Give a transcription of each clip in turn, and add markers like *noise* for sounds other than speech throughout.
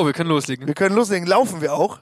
Oh, wir können loslegen. Wir können loslegen. Laufen wir auch?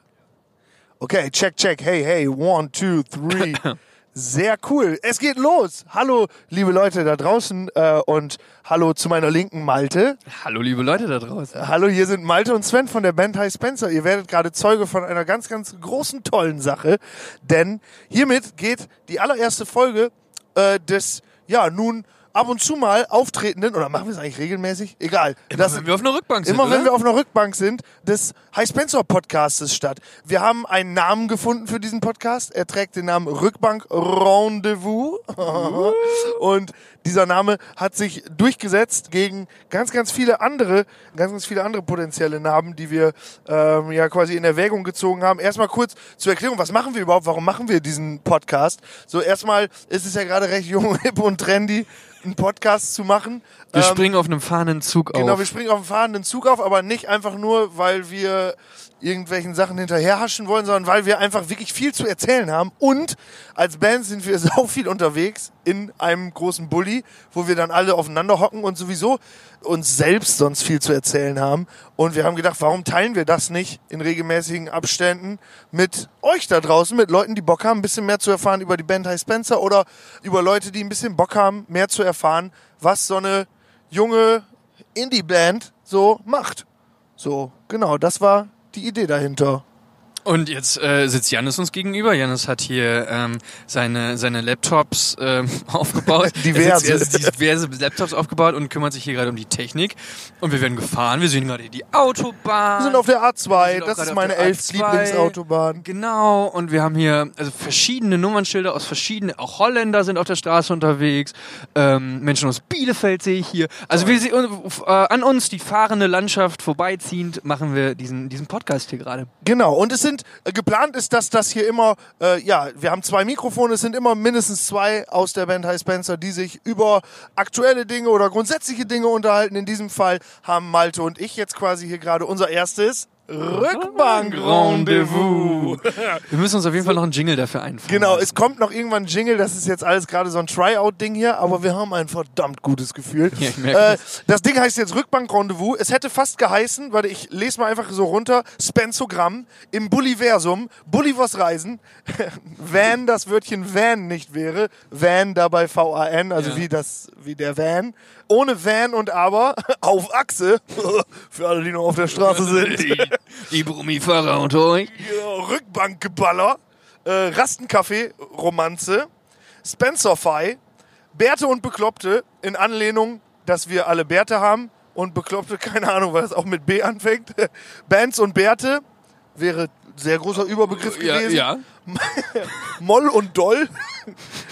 Okay, check, check. Hey, hey. One, two, three. *laughs* Sehr cool. Es geht los. Hallo, liebe Leute da draußen äh, und hallo zu meiner linken Malte. Hallo, liebe Leute da draußen. Hallo, hier sind Malte und Sven von der Band High Spencer. Ihr werdet gerade Zeuge von einer ganz, ganz großen, tollen Sache, denn hiermit geht die allererste Folge äh, des, ja, nun ab und zu mal auftretenden, oder machen wir es eigentlich regelmäßig? Egal. Immer Das- wenn wir auf einer Rückbank sind, Immer wenn oder? wir auf einer Rückbank sind, des High Spencer Podcastes statt. Wir haben einen Namen gefunden für diesen Podcast. Er trägt den Namen Rückbank Rendezvous. *laughs* Und dieser Name hat sich durchgesetzt gegen ganz, ganz viele andere, ganz, ganz viele andere potenzielle Namen, die wir ähm, ja quasi in Erwägung gezogen haben. Erstmal kurz zur Erklärung, was machen wir überhaupt? Warum machen wir diesen Podcast? So erstmal ist es ja gerade recht jung, *laughs* hip und trendy, einen Podcast zu machen. Wir Ähm, springen auf einem fahrenden Zug Genau, auf. wir springen auf einen fahrenden Zug auf, aber nicht einfach nur, weil wir irgendwelchen Sachen hinterherhaschen wollen, sondern weil wir einfach wirklich viel zu erzählen haben. Und als Band sind wir *laughs* sau viel unterwegs in einem großen Bulli, wo wir dann alle aufeinander hocken und sowieso uns selbst sonst viel zu erzählen haben. Und wir haben gedacht, warum teilen wir das nicht in regelmäßigen Abständen mit euch da draußen, mit Leuten, die Bock haben, ein bisschen mehr zu erfahren über die Band High Spencer oder über Leute, die ein bisschen Bock haben, mehr zu erfahren, was so eine junge Indie-Band so macht. So, genau, das war die Idee dahinter. Und jetzt äh, sitzt Janis uns gegenüber. Janis hat hier ähm, seine, seine Laptops ähm, *laughs* aufgebaut. Diverse. Er sitzt- er diverse Laptops aufgebaut und kümmert sich hier gerade um die Technik. Und wir werden gefahren. Wir sehen gerade die Autobahn. Wir sind auf der Wir A2, sind auch das ist meine elf A2. Lieblingsautobahn. Genau, und wir haben hier also verschiedene Nummernschilder aus verschiedenen, auch Holländer sind auf der Straße unterwegs, ähm, Menschen aus Bielefeld sehe ich hier. Also wir sehen äh, an uns die fahrende Landschaft vorbeiziehend, machen wir diesen, diesen Podcast hier gerade. Genau, und es sind, äh, geplant ist, dass das hier immer, äh, ja, wir haben zwei Mikrofone, es sind immer mindestens zwei aus der Band High Spencer, die sich über aktuelle Dinge oder grundsätzliche Dinge unterhalten. In diesem Fall haben Malte und ich jetzt quasi hier gerade unser erstes Rückbank-Rendezvous. *laughs* Wir müssen uns auf jeden Fall noch einen Jingle dafür einfallen. Genau, es kommt noch irgendwann ein Jingle, das ist jetzt alles gerade so ein Tryout-Ding hier, aber wir haben ein verdammt gutes Gefühl. *laughs* Ja, ich merke äh, das. das Ding heißt jetzt Rückbank-Rendezvous. Es hätte fast geheißen, warte, ich lese mal einfach so runter, Spenzogramm im Bulliversum, Bullivers Reisen, *laughs* Van das Wörtchen Van nicht wäre, Van dabei V-A-N, also Ja. wie das, wie der Van. Ohne Van und aber *laughs* auf Achse, *laughs* für alle, die noch auf der Straße *laughs* sind. die, die Brummifahrer unter euch. Genau, Rückbankgeballer, äh, Rastencafé, Romanze, Spencerfy, Bärte und Bekloppte in Anlehnung, dass wir alle Bärte haben und Bekloppte, keine Ahnung, weil es auch mit B anfängt. Bands und Bärte wäre sehr großer Überbegriff gewesen. ja. *laughs* Moll und Doll,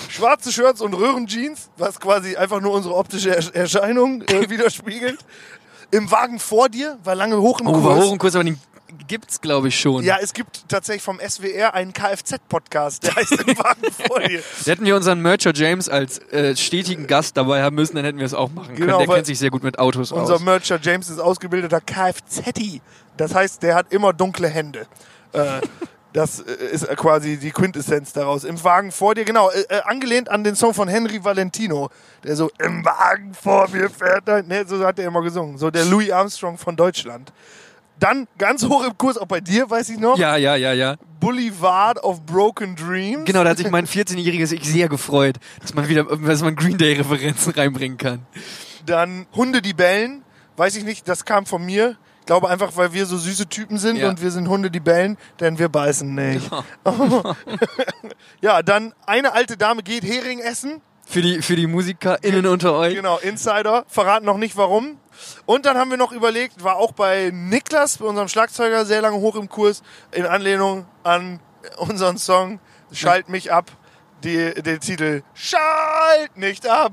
schwarze Shirts und Röhrenjeans, was quasi einfach nur unsere optische Ersch- Erscheinung äh, widerspiegelt. Im Wagen vor dir war lange hoch im Oh, Kurs. war hoch und kurz, aber den gibt's glaube ich schon. Ja, es gibt tatsächlich vom SWR einen Kfz-Podcast, der heißt Im Wagen vor dir. Hätten wir unseren Mercher James als äh, stetigen Gast dabei haben müssen, dann hätten wir es auch machen können. Genau, Der weil kennt sich sehr gut mit Autos Unser aus. Mercher James ist ausgebildeter Kfz. Das heißt, der hat immer dunkle Hände. Äh, das äh, ist quasi die Quintessenz daraus. Im Wagen vor dir, genau, äh, äh, angelehnt an den Song von Henry Valentino, der so im Wagen vor mir fährt. ein-" Ne, so hat er immer gesungen. So der Louis Armstrong von Deutschland. Dann ganz hoch im Kurs, auch bei dir, weiß ich noch, Ja, ja, ja, ja. Boulevard of Broken Dreams. Genau, da hat sich mein 14-jähriges Ich sehr gefreut, dass man wieder, dass man Green Day-Referenzen reinbringen kann. Dann Hunde, die bellen. Weiß ich nicht, das kam von mir. Ich glaube einfach, weil wir so süße Typen sind Ja. und wir sind Hunde, die bellen, denn wir beißen nicht. ja, *laughs* dann eine alte Dame geht Hering essen. Für die, für die MusikerInnen unter euch. Genau, Insider. Verraten noch nicht warum. Und dann haben wir noch überlegt, war auch bei Niklas, bei unserem Schlagzeuger, sehr lange hoch im Kurs, in Anlehnung an unseren Song Schalt mich ab. Die, den Titel Schalt nicht ab.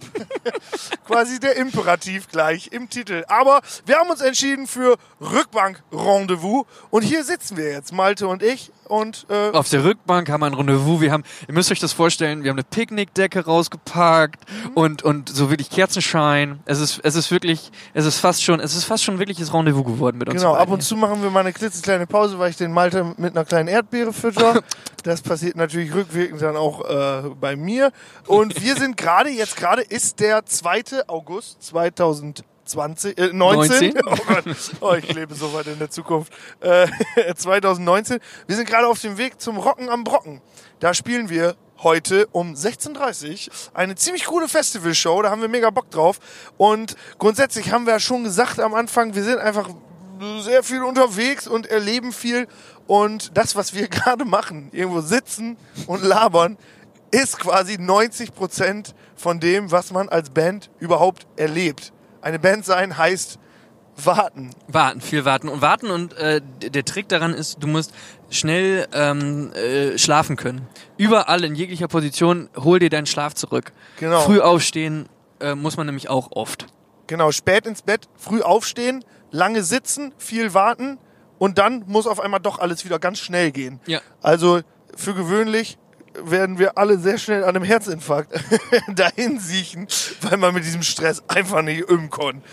*laughs* Quasi der Imperativ gleich im Titel. Aber wir haben uns entschieden für Rückbank-Rendezvous. Und hier sitzen wir jetzt, Malte und ich. Und äh, Auf der Rückbank haben wir ein Rendezvous. Wir haben, ihr müsst euch das vorstellen, wir haben eine Picknickdecke rausgepackt Mhm. und, und so wirklich Kerzenschein. Es ist, es ist wirklich, es ist fast schon, es ist fast schon wirkliches Rendezvous geworden mit uns. Genau, ab und zu machen wir mal eine klitzekleine Pause, weil ich den Malte mit einer kleinen Erdbeere fütter. *laughs* Das passiert natürlich rückwirkend dann auch äh, bei mir. Und wir sind gerade, jetzt gerade ist der 2. August 2018. 20, äh, 19. 19. Oh Gott, oh, ich lebe so weit in der Zukunft. Äh, *laughs* 2019. Wir sind gerade auf dem Weg zum Rocken am Brocken. Da spielen wir heute um 16.30 Uhr eine ziemlich coole Festivalshow. Da haben wir mega Bock drauf. Und grundsätzlich haben wir ja schon gesagt am Anfang, wir sind einfach sehr viel unterwegs und erleben viel. Und das, was wir *laughs* gerade machen, irgendwo sitzen und labern, ist quasi 90 Prozent von dem, was man als Band überhaupt erlebt. Eine Band sein heißt warten. Warten, viel warten und warten und äh, der Trick daran ist, du musst schnell ähm, äh, schlafen können. Überall in jeglicher Position hol dir deinen Schlaf zurück. Genau. Früh aufstehen äh, muss man nämlich auch oft. Genau, spät ins Bett, früh aufstehen, lange sitzen, viel warten und dann muss auf einmal doch alles wieder ganz schnell gehen. Ja. Also für gewöhnlich werden wir alle sehr schnell an einem Herzinfarkt *laughs* dahin siechen, weil man mit diesem Stress einfach nicht üben kann.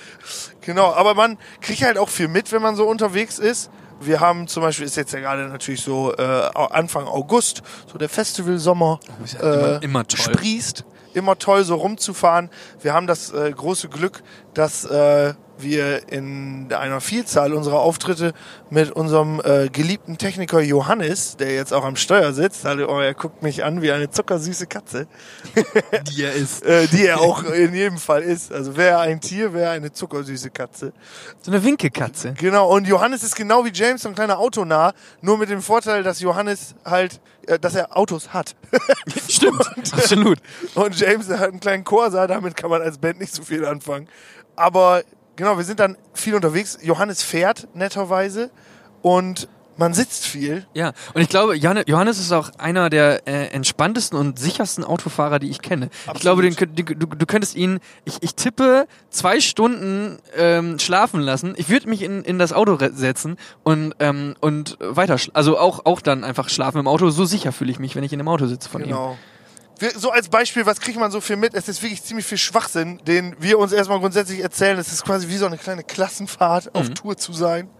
Genau, aber man kriegt halt auch viel mit, wenn man so unterwegs ist. Wir haben zum Beispiel, ist jetzt ja gerade natürlich so äh, Anfang August, so der Festivalsommer ist ja äh, immer- immer toll. sprießt. Immer toll, so rumzufahren. Wir haben das äh, große Glück, dass äh, wir in einer Vielzahl unserer Auftritte mit unserem äh, geliebten Techniker Johannes, der jetzt auch am Steuer sitzt, also, oh, er guckt mich an wie eine zuckersüße Katze, *laughs* Die er ist. äh, die er auch in jedem Fall ist. Also wäre ein Tier, wäre eine zuckersüße Katze. So eine Winkekatze. Genau, und Johannes ist genau wie James so ein kleiner Autonah, nur mit dem Vorteil, dass Johannes halt, äh, dass er Autos hat. *laughs* Stimmt, *laughs* absolut. Und James hat einen kleinen Corsa, damit kann man als Band nicht so viel anfangen. Aber genau, wir sind dann viel unterwegs. Johannes fährt netterweise und man sitzt viel. Ja, und ich glaube, Johanne- Johannes ist auch einer der äh, entspanntesten und sichersten Autofahrer, die ich kenne. Ich glaube, den, du, du könntest ihn, ich, ich tippe, zwei Stunden ähm, schlafen lassen. Ich würde mich in, in das Auto setzen und, ähm, und weiter, also auch, auch dann einfach schlafen im Auto. So sicher fühle ich mich, wenn ich in dem Auto sitze von ihm. Genau. Wir, so als Beispiel, was kriegt man so viel mit? Es ist wirklich ziemlich viel Schwachsinn, den wir uns erstmal grundsätzlich erzählen. Es ist quasi wie so eine kleine Klassenfahrt, auf Tour zu sein.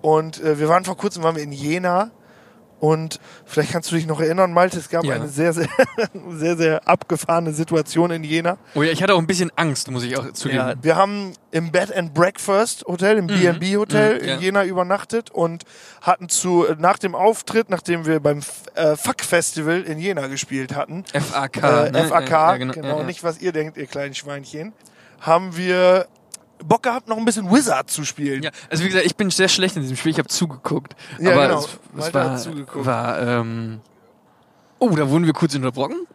Und äh, wir waren vor kurzem waren wir in Jena. Und vielleicht kannst du dich noch erinnern, Malte, es gab Ja. eine sehr, sehr, *laughs* sehr, sehr abgefahrene Situation in Jena. Oh ja, ich hatte auch ein bisschen Angst, muss ich auch zugeben. Wir haben im Bed and Breakfast Hotel, im B&B Hotel Mhm, ja. in Jena übernachtet und hatten zu nach dem Auftritt, nachdem wir beim äh, Fuck Festival in Jena gespielt hatten, FAK. äh, ne? FAK, Ja, ja, genau, ja, ja. nicht was ihr denkt, ihr kleinen Schweinchen, haben wir Bock gehabt, noch ein bisschen Wizard zu spielen. Ja, also wie gesagt, ich bin sehr schlecht in diesem Spiel. Ich habe zugeguckt. Ja, aber genau. es, es war, zugeguckt. war ähm, oh, da wurden wir kurz unterbrochen.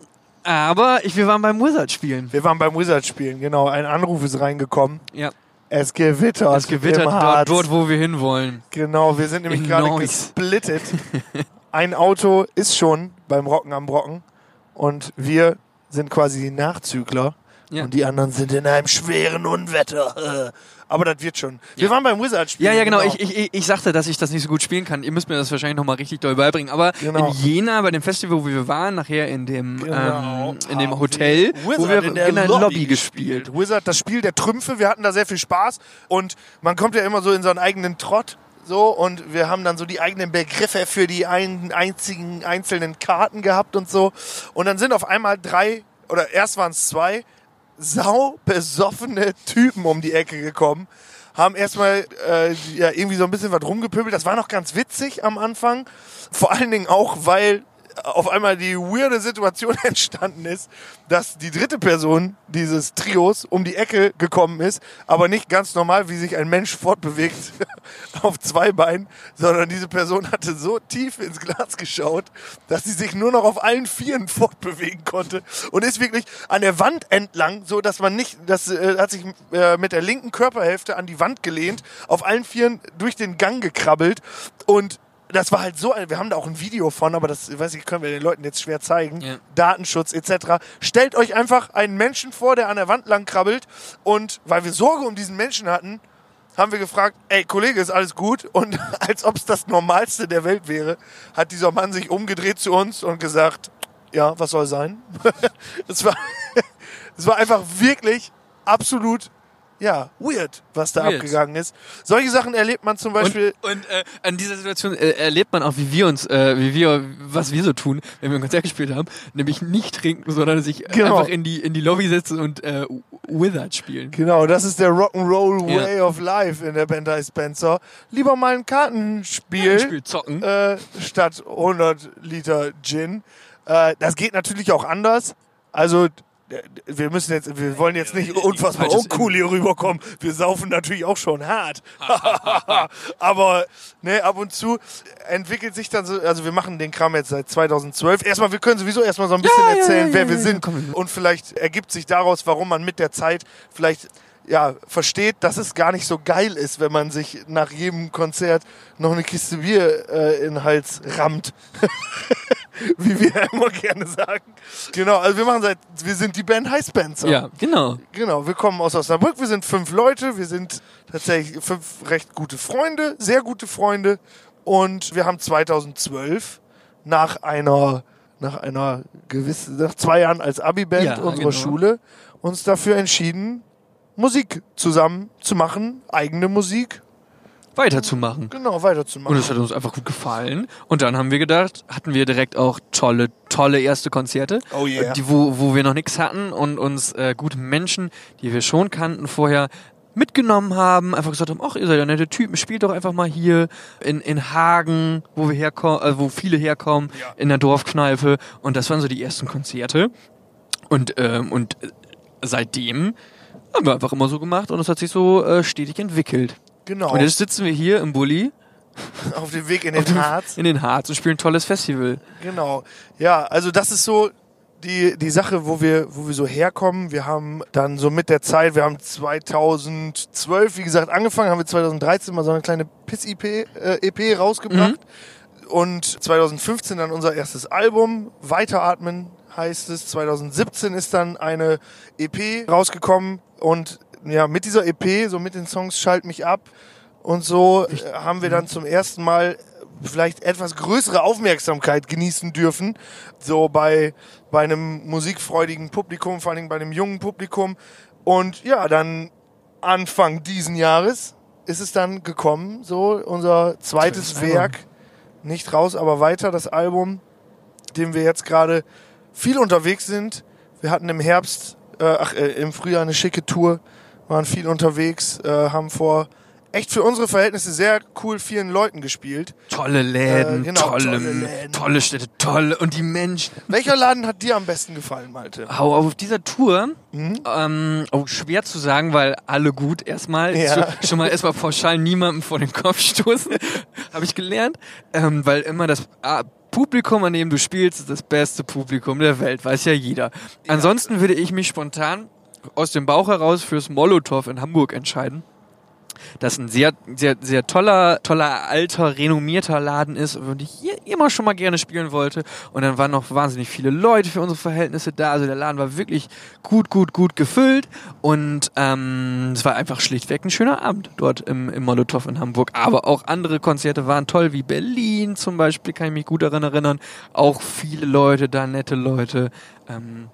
Aber ich, wir waren beim Wizard spielen. Wir waren beim Wizard spielen, genau. Ein Anruf ist reingekommen. Ja, Es gewittert. es gewittert dort, dort, wo wir hinwollen. Genau, wir sind nämlich In gerade gesplittet. *laughs* Ein Auto ist schon beim Rocken am Brocken und wir sind quasi die Nachzügler Ja. und die anderen sind in einem schweren Unwetter. *laughs* Aber das wird schon. Wir Ja. waren beim Wizard spielen. Ja, ja, genau. Ich, ich, ich sagte, dass ich das nicht so gut spielen kann. Ihr müsst mir das wahrscheinlich nochmal richtig doll beibringen. Aber Genau. in Jena, bei dem Festival, wo wir waren, nachher in dem, Genau. ähm, in dem Haben Hotel, wir wo Wizard wir in der der Lobby, Lobby gespielt. Wizard, das Spiel der Trümpfe. Wir hatten da sehr viel Spaß und man kommt ja immer so in so einen eigenen Trott. So, und wir haben dann so die eigenen Begriffe für die ein, einzigen einzelnen Karten gehabt und so. Und dann sind auf einmal drei, oder erst waren es zwei, sau besoffene Typen um die Ecke gekommen. Haben erstmal äh, ja, irgendwie so ein bisschen was rumgepöbelt. Das war noch ganz witzig am Anfang. Vor allen Dingen auch, weil auf einmal die weirde Situation *laughs* entstanden ist, dass die dritte Person dieses Trios um die Ecke gekommen ist, aber nicht ganz normal, wie sich ein Mensch fortbewegt *laughs* auf zwei Beinen, sondern diese Person hatte so tief ins Glas geschaut, dass sie sich nur noch auf allen Vieren *laughs* fortbewegen konnte und ist wirklich an der Wand entlang, so dass man nicht, das äh, hat sich äh, mit der linken Körperhälfte an die Wand gelehnt, auf allen Vieren durch den Gang gekrabbelt und das war halt so, wir haben da auch ein Video von, aber das weiß ich, können wir den Leuten jetzt schwer zeigen. Ja. Datenschutz etc. Stellt euch einfach einen Menschen vor, der an der Wand lang krabbelt und weil wir Sorge um diesen Menschen hatten, haben wir gefragt, ey Kollege, ist alles gut? Und *laughs* als ob es das Normalste der Welt wäre, hat dieser Mann sich umgedreht zu uns und gesagt, ja, was soll sein? *laughs* Es war, *laughs* es war einfach wirklich absolut ja, weird, was da Weird. abgegangen ist. Solche Sachen erlebt man zum Beispiel. Und, und äh, an dieser Situation äh, erlebt man auch, wie wir uns, äh, wie wir, was wir so tun, wenn wir ein Konzert gespielt haben, nämlich nicht trinken, sondern sich Genau. einfach in die in die Lobby setzen und äh, Wizard spielen. Genau, das ist der Rock'n'Roll Ja. Way of Life in der Band High Spencer. Lieber mal ein Kartenspiel Spiel zocken. äh, statt 100 Liter Gin. Äh, das geht natürlich auch anders. Also wir müssen jetzt, wir wollen jetzt nicht unfassbar uncool hier rüberkommen. Wir saufen natürlich auch schon hart. *laughs* Aber ne, ab und zu entwickelt sich dann so, also wir machen den Kram jetzt seit 2012. Erstmal, wir können sowieso erstmal so ein bisschen Ja, ja, erzählen, ja, wer ja, wir ja, sind. komm. Und vielleicht ergibt sich daraus, warum man mit der Zeit vielleicht ja, versteht, dass es gar nicht so geil ist, wenn man sich nach jedem Konzert noch eine Kiste Bier äh, in den Hals rammt. *laughs* *laughs* Wie wir *laughs* immer gerne sagen. Genau, also wir machen seit, wir sind die Band High Spencer. Ja, genau. Genau, wir kommen aus Osnabrück, wir sind fünf Leute, wir sind tatsächlich fünf recht gute Freunde, sehr gute Freunde. Und wir haben 2012 nach einer, nach einer gewissen, nach zwei Jahren als Abi-Band Ja, unserer genau. Schule uns dafür entschieden, Musik zusammen zu machen, eigene Musik, Weiterzumachen. genau, weiterzumachen. Und es hat uns einfach gut gefallen. Und dann haben wir gedacht, hatten wir direkt auch tolle, tolle erste Konzerte, Oh yeah. die, wo, wo wir noch nichts hatten und uns äh, gute Menschen, die wir schon kannten vorher, mitgenommen haben, einfach gesagt haben, ach, ihr seid ja nette Typen, spielt doch einfach mal hier in, in Hagen, wo wir herkommen, äh, wo viele herkommen, Ja. in der Dorfkneipe. Und das waren so die ersten Konzerte. Und, ähm, und äh, seitdem haben wir einfach immer so gemacht und es hat sich so äh, stetig entwickelt. Genau, Und jetzt sitzen wir hier im Bulli *laughs* auf dem Weg in den Harz. in den Harz und spielen ein tolles Festival. Genau. Ja, also das ist so die, die Sache, wo wir, wo wir so herkommen. Wir haben dann so mit der Zeit, wir haben 2012, wie gesagt, angefangen, haben wir 2013 mal so eine kleine Piss-EP äh, EP rausgebracht. Und 2015 dann unser erstes Album, Weiteratmen heißt es. 2017 ist dann eine EP rausgekommen und ja, mit dieser EP, so mit den Songs Schalt mich ab und so äh, haben wir dann zum ersten Mal vielleicht etwas größere Aufmerksamkeit genießen dürfen. So bei, bei einem musikfreudigen Publikum, vor allen Dingen bei einem jungen Publikum. Und ja, dann Anfang diesen Jahres ist es dann gekommen, so unser zweites. Werk. Nicht raus, aber weiter, das Album, dem wir jetzt gerade viel unterwegs sind. Wir hatten im Herbst, äh, ach, äh, im Frühjahr eine schicke Tour, waren viel unterwegs, äh, haben vor echt für unsere Verhältnisse sehr cool vielen Leuten gespielt. Tolle Läden, Äh, genau, tolle, tolle Läden. tolle Städte, tolle und die Menschen. Welcher Laden hat dir am besten gefallen, Malte? Hau auf dieser Tour, Mhm. ähm, oh, schwer zu sagen, weil alle gut erstmal. Ja. Schon, schon mal erstmal pauschal niemandem vor den Kopf stoßen, *laughs* habe ich gelernt. Ähm, weil immer das ah, Publikum, an dem du spielst, ist das beste Publikum der Welt, weiß ja jeder. Ansonsten würde ich mich spontan aus dem Bauch heraus fürs Molotow in Hamburg entscheiden. das ein sehr, sehr, sehr toller, toller, alter, renommierter Laden ist und ich hier immer schon mal gerne spielen wollte. Und dann waren noch wahnsinnig viele Leute für unsere Verhältnisse da. Also der Laden war wirklich gut, gut, gut gefüllt. Und ähm, es war einfach schlichtweg ein schöner Abend dort im, im Molotow in Hamburg. Aber auch andere Konzerte waren toll, wie Berlin zum Beispiel, kann ich mich gut daran erinnern. Auch viele Leute da, nette Leute. Ähm,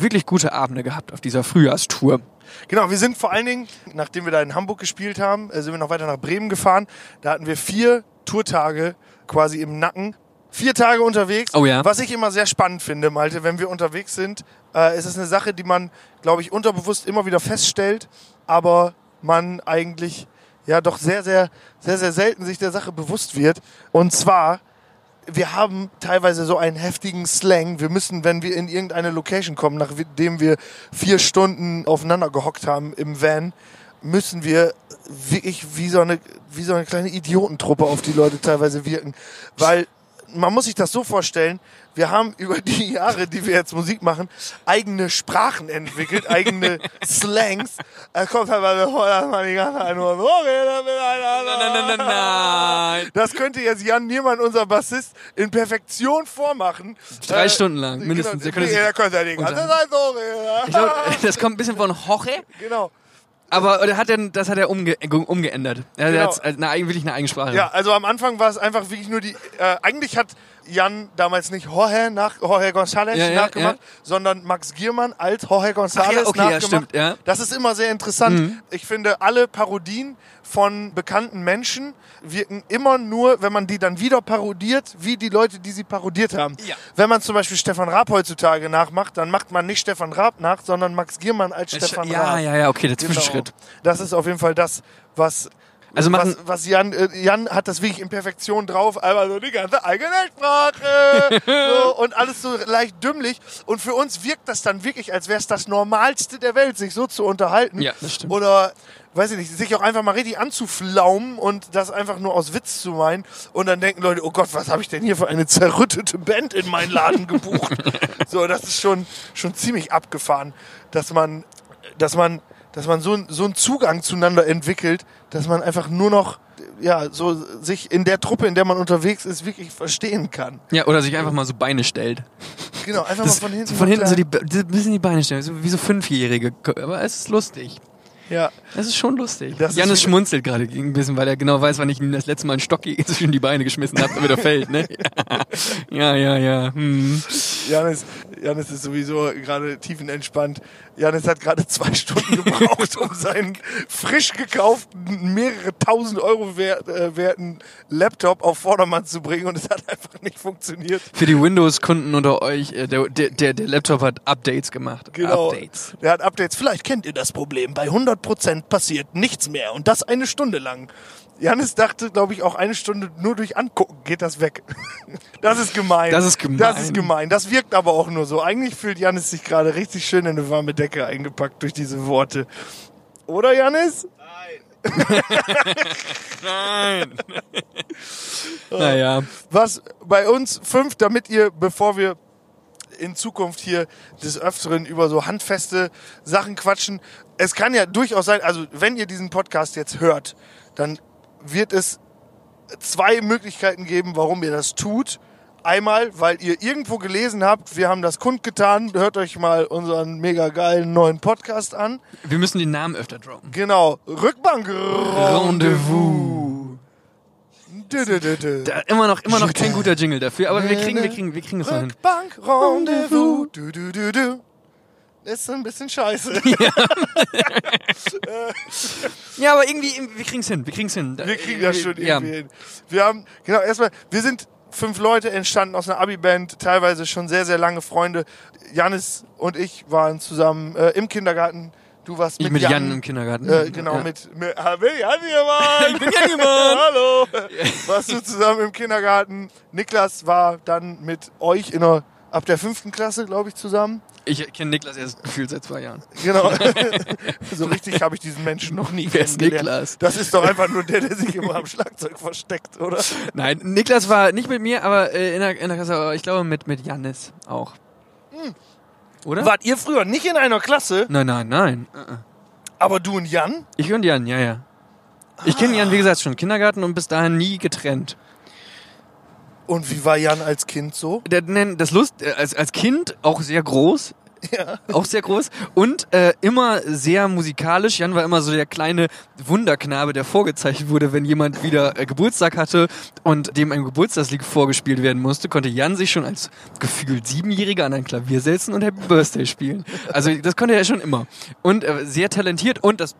wirklich gute Abende gehabt auf dieser Frühjahrstour. Genau, wir sind vor allen Dingen, nachdem wir da in Hamburg gespielt haben, äh, sind wir noch weiter nach Bremen gefahren. Da hatten wir vier Tourtage quasi im Nacken. Vier Tage unterwegs. Oh ja. Was ich immer sehr spannend finde, Malte, wenn wir unterwegs sind, äh, ist es eine Sache, die man, glaube ich, unterbewusst immer wieder feststellt, aber man eigentlich ja doch sehr, sehr, sehr, sehr selten sich der Sache bewusst wird. Und zwar, wir haben teilweise so einen heftigen Slang. Wir müssen, wenn wir in irgendeine Location kommen, nachdem wir vier Stunden aufeinander gehockt haben im Van, müssen wir wirklich wie so eine, wie so eine kleine Idiotentruppe auf die Leute teilweise wirken. Weil man muss sich das so vorstellen, wir haben über die Jahre, die wir jetzt Musik machen, eigene Sprachen entwickelt, eigene *laughs* Slangs. Da kommt halt mal die ganze Zeit nur so. Nein, nein, nein. Das könnte jetzt Jan Niemann, unser Bassist, in Perfektion vormachen. Drei Äh, Stunden lang, mindestens. Der Genau, nee, der könnte ja die ganze dann- Zeit so glaube, *laughs* das kommt ein bisschen von Hoche. Genau. Aber oder hat er, das hat er umge umgeändert. Er Genau. hat eine, eigen- wirklich eine Eigensprache. Ja, also am Anfang war es einfach wirklich nur die. Äh, eigentlich hat Jan damals nicht Jorge, nach, Jorge González Ja, ja, nachgemacht, ja. sondern Max Giermann als Jorge González ja, okay, ja, nachgemacht. stimmt, ja. Mhm. Das ist immer sehr interessant. Ich finde, alle Parodien von bekannten Menschen wirken immer nur, wenn man die dann wieder parodiert, wie die Leute, die sie parodiert haben. Ja. Wenn man zum Beispiel Stefan Raab heutzutage nachmacht, dann macht man nicht Stefan Raab nach, sondern Max Giermann als Stefan ja, Raab. ja, ja, okay, der Genau. Zwischenschritt. Das ist auf jeden Fall das, was. Also was, was Jan, äh, Jan hat das wirklich in Perfektion drauf, aber so die ganze eigene Sprache *laughs* so, und alles so leicht dümmlich. Und für uns wirkt das dann wirklich, als wäre es das Normalste der Welt, sich so zu unterhalten. Ja, das stimmt. Oder, weiß ich nicht, sich auch einfach mal richtig anzuflaumen und das einfach nur aus Witz zu meinen. Und dann denken Leute, oh Gott, was habe ich denn hier für eine zerrüttete Band in meinen Laden *laughs* gebucht? so, das ist schon, schon ziemlich abgefahren, dass man, dass man, dass man so, so einen Zugang zueinander entwickelt, dass man einfach nur noch, ja, so sich in der Truppe, in der man unterwegs ist, wirklich verstehen kann. Ja, oder sich einfach mal so Beine stellt. Genau, einfach Das, mal von hinten. von hinten so die, bisschen die Beine stellen, so wie so Fünfjährige. Aber es ist lustig. ja. Es ist schon lustig. Das Janis schmunzelt gerade ein bisschen, weil er genau weiß, wann ich ihm das letzte Mal einen Stock *laughs* zwischen die Beine geschmissen habe, damit er fällt, ne? *laughs* Ja, ja, ja. Hm. Janis, Janis ist sowieso gerade tiefenentspannt. Janis hat gerade zwei Stunden gebraucht, um seinen frisch gekauften, mehrere tausend Euro wert, äh, werten Laptop auf Vordermann zu bringen und es hat einfach nicht funktioniert. Für die Windows-Kunden unter euch, äh, der, der, der, Laptop hat Updates gemacht. Genau. Updates. Der hat Updates. Vielleicht kennt ihr das Problem. Bei 100% passiert nichts mehr und das eine Stunde lang. Janis dachte, glaube ich, auch eine Stunde nur durch Angucken geht das weg. *laughs* Das ist gemein. Das ist gemein. Das ist gemein. Das wirkt aber auch nur so. Eigentlich fühlt Janis sich gerade richtig schön in eine warme Decke eingepackt durch diese Worte. Oder Janis? Nein. *laughs* *laughs* naja. Was bei uns fünf, damit ihr, bevor wir in Zukunft hier des Öfteren über so handfeste Sachen quatschen. Es kann ja durchaus sein, also wenn ihr diesen Podcast jetzt hört, dann wird es zwei Möglichkeiten geben, warum ihr das tut. Einmal, weil ihr irgendwo gelesen habt, wir haben das kundgetan, hört euch mal unseren mega geilen neuen Podcast an. Wir müssen den Namen öfter droppen. Genau, Rückbank Rendezvous. Da, immer noch, immer noch kein guter Jingle dafür, aber wir kriegen, wir kriegen, wir kriegen es hin. Rückbank Rendezvous. Du, du, du, du. Ist ein bisschen scheiße. *laughs* *laughs* Ja, aber irgendwie, wir kriegen es hin, wir kriegen es hin. Wir kriegen das schon ja. irgendwie hin. Wir haben, genau, erstmal, wir sind fünf Leute entstanden aus einer Abi-Band, teilweise schon sehr, sehr lange Freunde. Janis und ich waren zusammen äh, im Kindergarten. Du warst Ich mit, mit Jan, Jan im Kindergarten. Äh, genau, Ja. mit, mit ah, bin Jan. *laughs* Ich bin Jan hier, Mann. Hallo. Warst du zusammen im Kindergarten. Niklas war dann mit euch in der, ab der fünften Klasse, glaube ich, zusammen. Ich kenne Niklas erst gefühlt seit zwei Jahren. Genau. *laughs* so richtig habe ich diesen Menschen noch nie *laughs* Wer ist. Niklas? Das ist doch einfach nur der, der sich immer am Schlagzeug versteckt, oder? Nein, Niklas war nicht mit mir, aber äh, in, der, in der Klasse, aber ich glaube mit, mit Janis auch. Oder? Wart ihr früher nicht in einer Klasse, Nein, nein, nein. Aber du und Jan? Ich und Jan, ja, ja. Ich kenne Jan, wie gesagt, schon im Kindergarten und bis dahin nie getrennt. Und wie war Jan als Kind so? Das Lust, äh, als, als Kind auch sehr groß. Ja. Auch sehr groß. Und äh, immer sehr musikalisch. Jan war immer so der kleine Wunderknabe, der vorgezeichnet wurde, wenn jemand wieder äh, Geburtstag hatte und dem ein Geburtstagslied vorgespielt werden musste, konnte Jan sich schon als gefühlt Siebenjähriger an ein Klavier setzen und Happy Birthday spielen. Also das konnte er schon immer. Und äh, sehr talentiert und das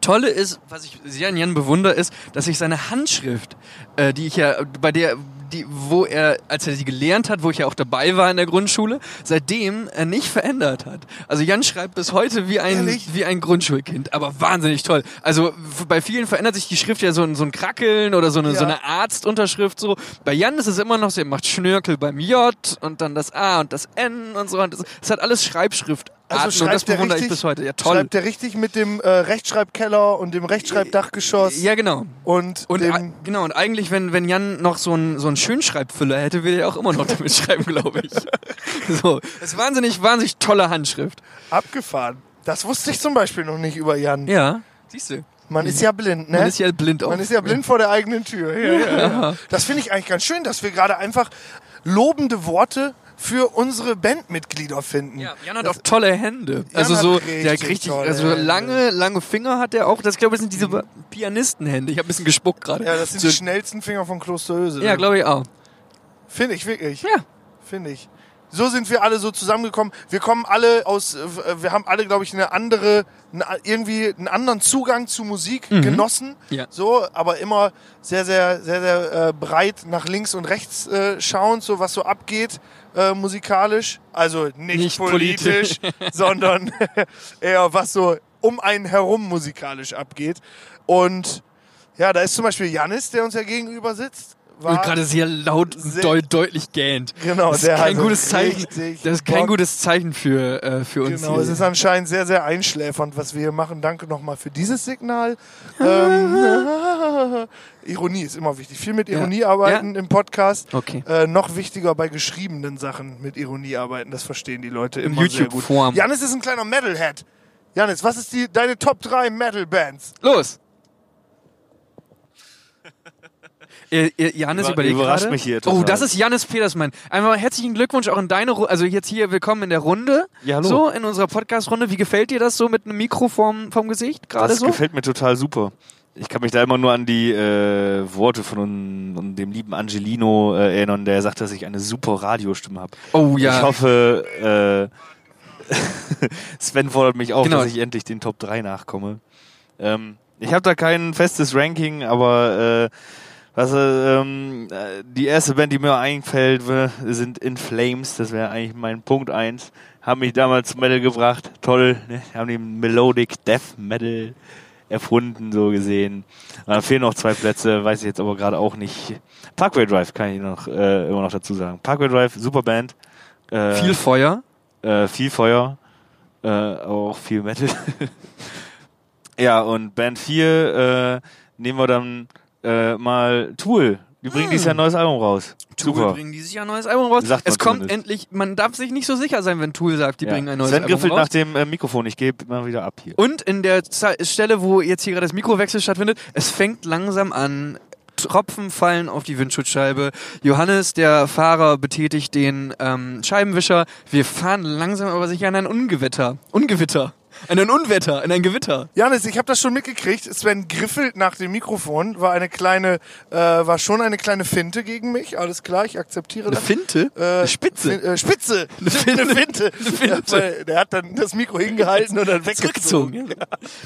Tolle ist, was ich sehr an Jan bewundere, ist, dass sich seine Handschrift, äh, die ich ja, bei der, die, wo er, als er sie gelernt hat, wo ich ja auch dabei war in der Grundschule, seitdem äh, nicht verändert hat. Also Jan schreibt bis heute wie ein, Ehrlich? wie ein Grundschulkind, aber wahnsinnig toll. Also bei vielen verändert sich die Schrift ja so, ein- so ein Krackeln oder so eine, Ja. so eine Arztunterschrift so. Bei Jan ist es immer noch so, er macht Schnörkel beim J und dann das A und das N und so. Und das, das hat alles Schreibschrift. Also das schreibt der bewundere ich richtig, bis heute. Ja, toll. Schreibt der richtig mit dem äh, Rechtschreibkeller und dem Rechtschreibdachgeschoss Ja, genau. und, Und dem... genau, und eigentlich, wenn, wenn Jan noch so einen so einen Schönschreibfüller hätte, würde er auch immer noch *laughs* damit schreiben, glaube ich. *laughs* So. Das ist wahnsinnig, wahnsinnig tolle Handschrift. abgefahren. Das wusste ich zum Beispiel noch nicht über Jan. Ja. Siehst du. Man ist ja blind, ne? Man ist ja blind auch. Man ist ja blind vor der eigenen Tür. Ja, ja, ja. *laughs* Das finde ich eigentlich ganz schön, dass wir gerade einfach lobende Worte für unsere Bandmitglieder finden. Ja, Jan hat auch tolle Hände. Also so, richtig der richtig, also Hände. lange, lange Finger hat er auch. Das glaube ich sind diese Pianistenhände. Ich habe ein bisschen gespuckt gerade. Ja, das sind so, die schnellsten Finger von Klosteröse. ja, glaube ich auch. Finde ich wirklich. Ja. Finde ich. So sind wir alle so zusammengekommen. Wir kommen alle aus, äh, wir haben alle, glaube ich, eine andere, irgendwie einen anderen Zugang zu Musik genossen. Mhm. Ja. So, aber immer sehr, sehr, sehr, sehr äh, breit nach links und rechts äh, schauend, so was so abgeht äh, musikalisch. Also nicht, Nicht politisch, *laughs* sondern *laughs* eher was so um einen herum musikalisch abgeht. Und ja, da ist zum Beispiel Janis, der uns ja gegenüber sitzt. Und gerade sehr laut und sehr- deu deutlich gähnt. Genau, das ist kein gutes Zeichen. Das ist kein gutes Zeichen für, äh, für uns. Genau, hier. es ist anscheinend sehr, sehr einschläfernd, was wir hier machen. Danke nochmal für dieses Signal. ähm, *laughs* Ironie ist immer wichtig. Viel mit Ja. Ironie arbeiten im Podcast. Okay. Äh, noch wichtiger bei geschriebenen Sachen mit Ironie arbeiten. Das verstehen die Leute Im immer sehr gut. YouTube-Form. Janis ist ein kleiner Metalhead. Janis, was ist die, deine Top 3 Metal-Bands? Los! Ihr- ihr- Janis Über- überlegt überrascht gerade. mich hier Oh, total. das ist Janis Petersmann. Einmal herzlichen Glückwunsch auch in deine Runde. Also jetzt hier willkommen in der Runde. Ja, hallo. So, in unserer Podcast-Runde. Wie gefällt dir das so mit einem Mikro vorm, vom Gesicht? Gerade Das so? gefällt mir total super. Ich kann mich da immer nur an die äh, Worte von un, dem lieben Angelino äh, erinnern, der sagt, dass ich eine super Radiostimme habe. Oh ja. Ich hoffe, äh, *laughs* Sven fordert mich auf, Genau. dass ich endlich den Top 3 nachkomme. Ähm, ich habe da kein festes Ranking, aber äh, was, äh, ähm, äh, die erste Band, die mir einfällt, sind In Flames. Das wäre eigentlich mein Punkt 1. Haben mich damals zum Metal gebracht. Toll. Ne? Haben den Melodic Death Metal erfunden, so gesehen. Da fehlen noch zwei Plätze, weiß ich jetzt aber gerade auch nicht. Parkway Drive kann ich noch äh, immer noch dazu sagen. Parkway Drive, super Band. Äh, Viel Feuer. äh, viel Feuer, äh, aber auch viel Metal. *laughs* ja, und Band 4 äh, nehmen wir dann äh, mal Tool. Die bringen dieses Jahr ein neues Album raus. Tool Super. bringen dieses Jahr ein neues Album raus. Sagt es kommt zumindest. endlich, man darf sich nicht so sicher sein, wenn Tool sagt, die Ja. bringen ein neues Sven Album griffelt raus. nach dem äh, Mikrofon. Ich gebe mal wieder ab hier. Und in der Ze- Stelle, wo jetzt hier gerade das Mikrowechsel stattfindet, es fängt langsam an. Tropfen fallen auf die Windschutzscheibe. Johannes, der Fahrer, betätigt den ähm, Scheibenwischer. Wir fahren langsam aber sicher in ein Ungewitter. Ungewitter. In ein Unwetter, in ein Gewitter. Janis, ich habe das schon mitgekriegt. Sven griffelt nach dem Mikrofon. War eine kleine, äh, war schon eine kleine Finte gegen mich. Alles klar, ich akzeptiere Eine das. Finte? Äh, Eine Spitze? Fin- äh, Spitze. *laughs* Eine Finte. Eine Finte. Eine Finte. Ja, weil der hat dann das Mikro hingehalten und dann weggezogen. Ja.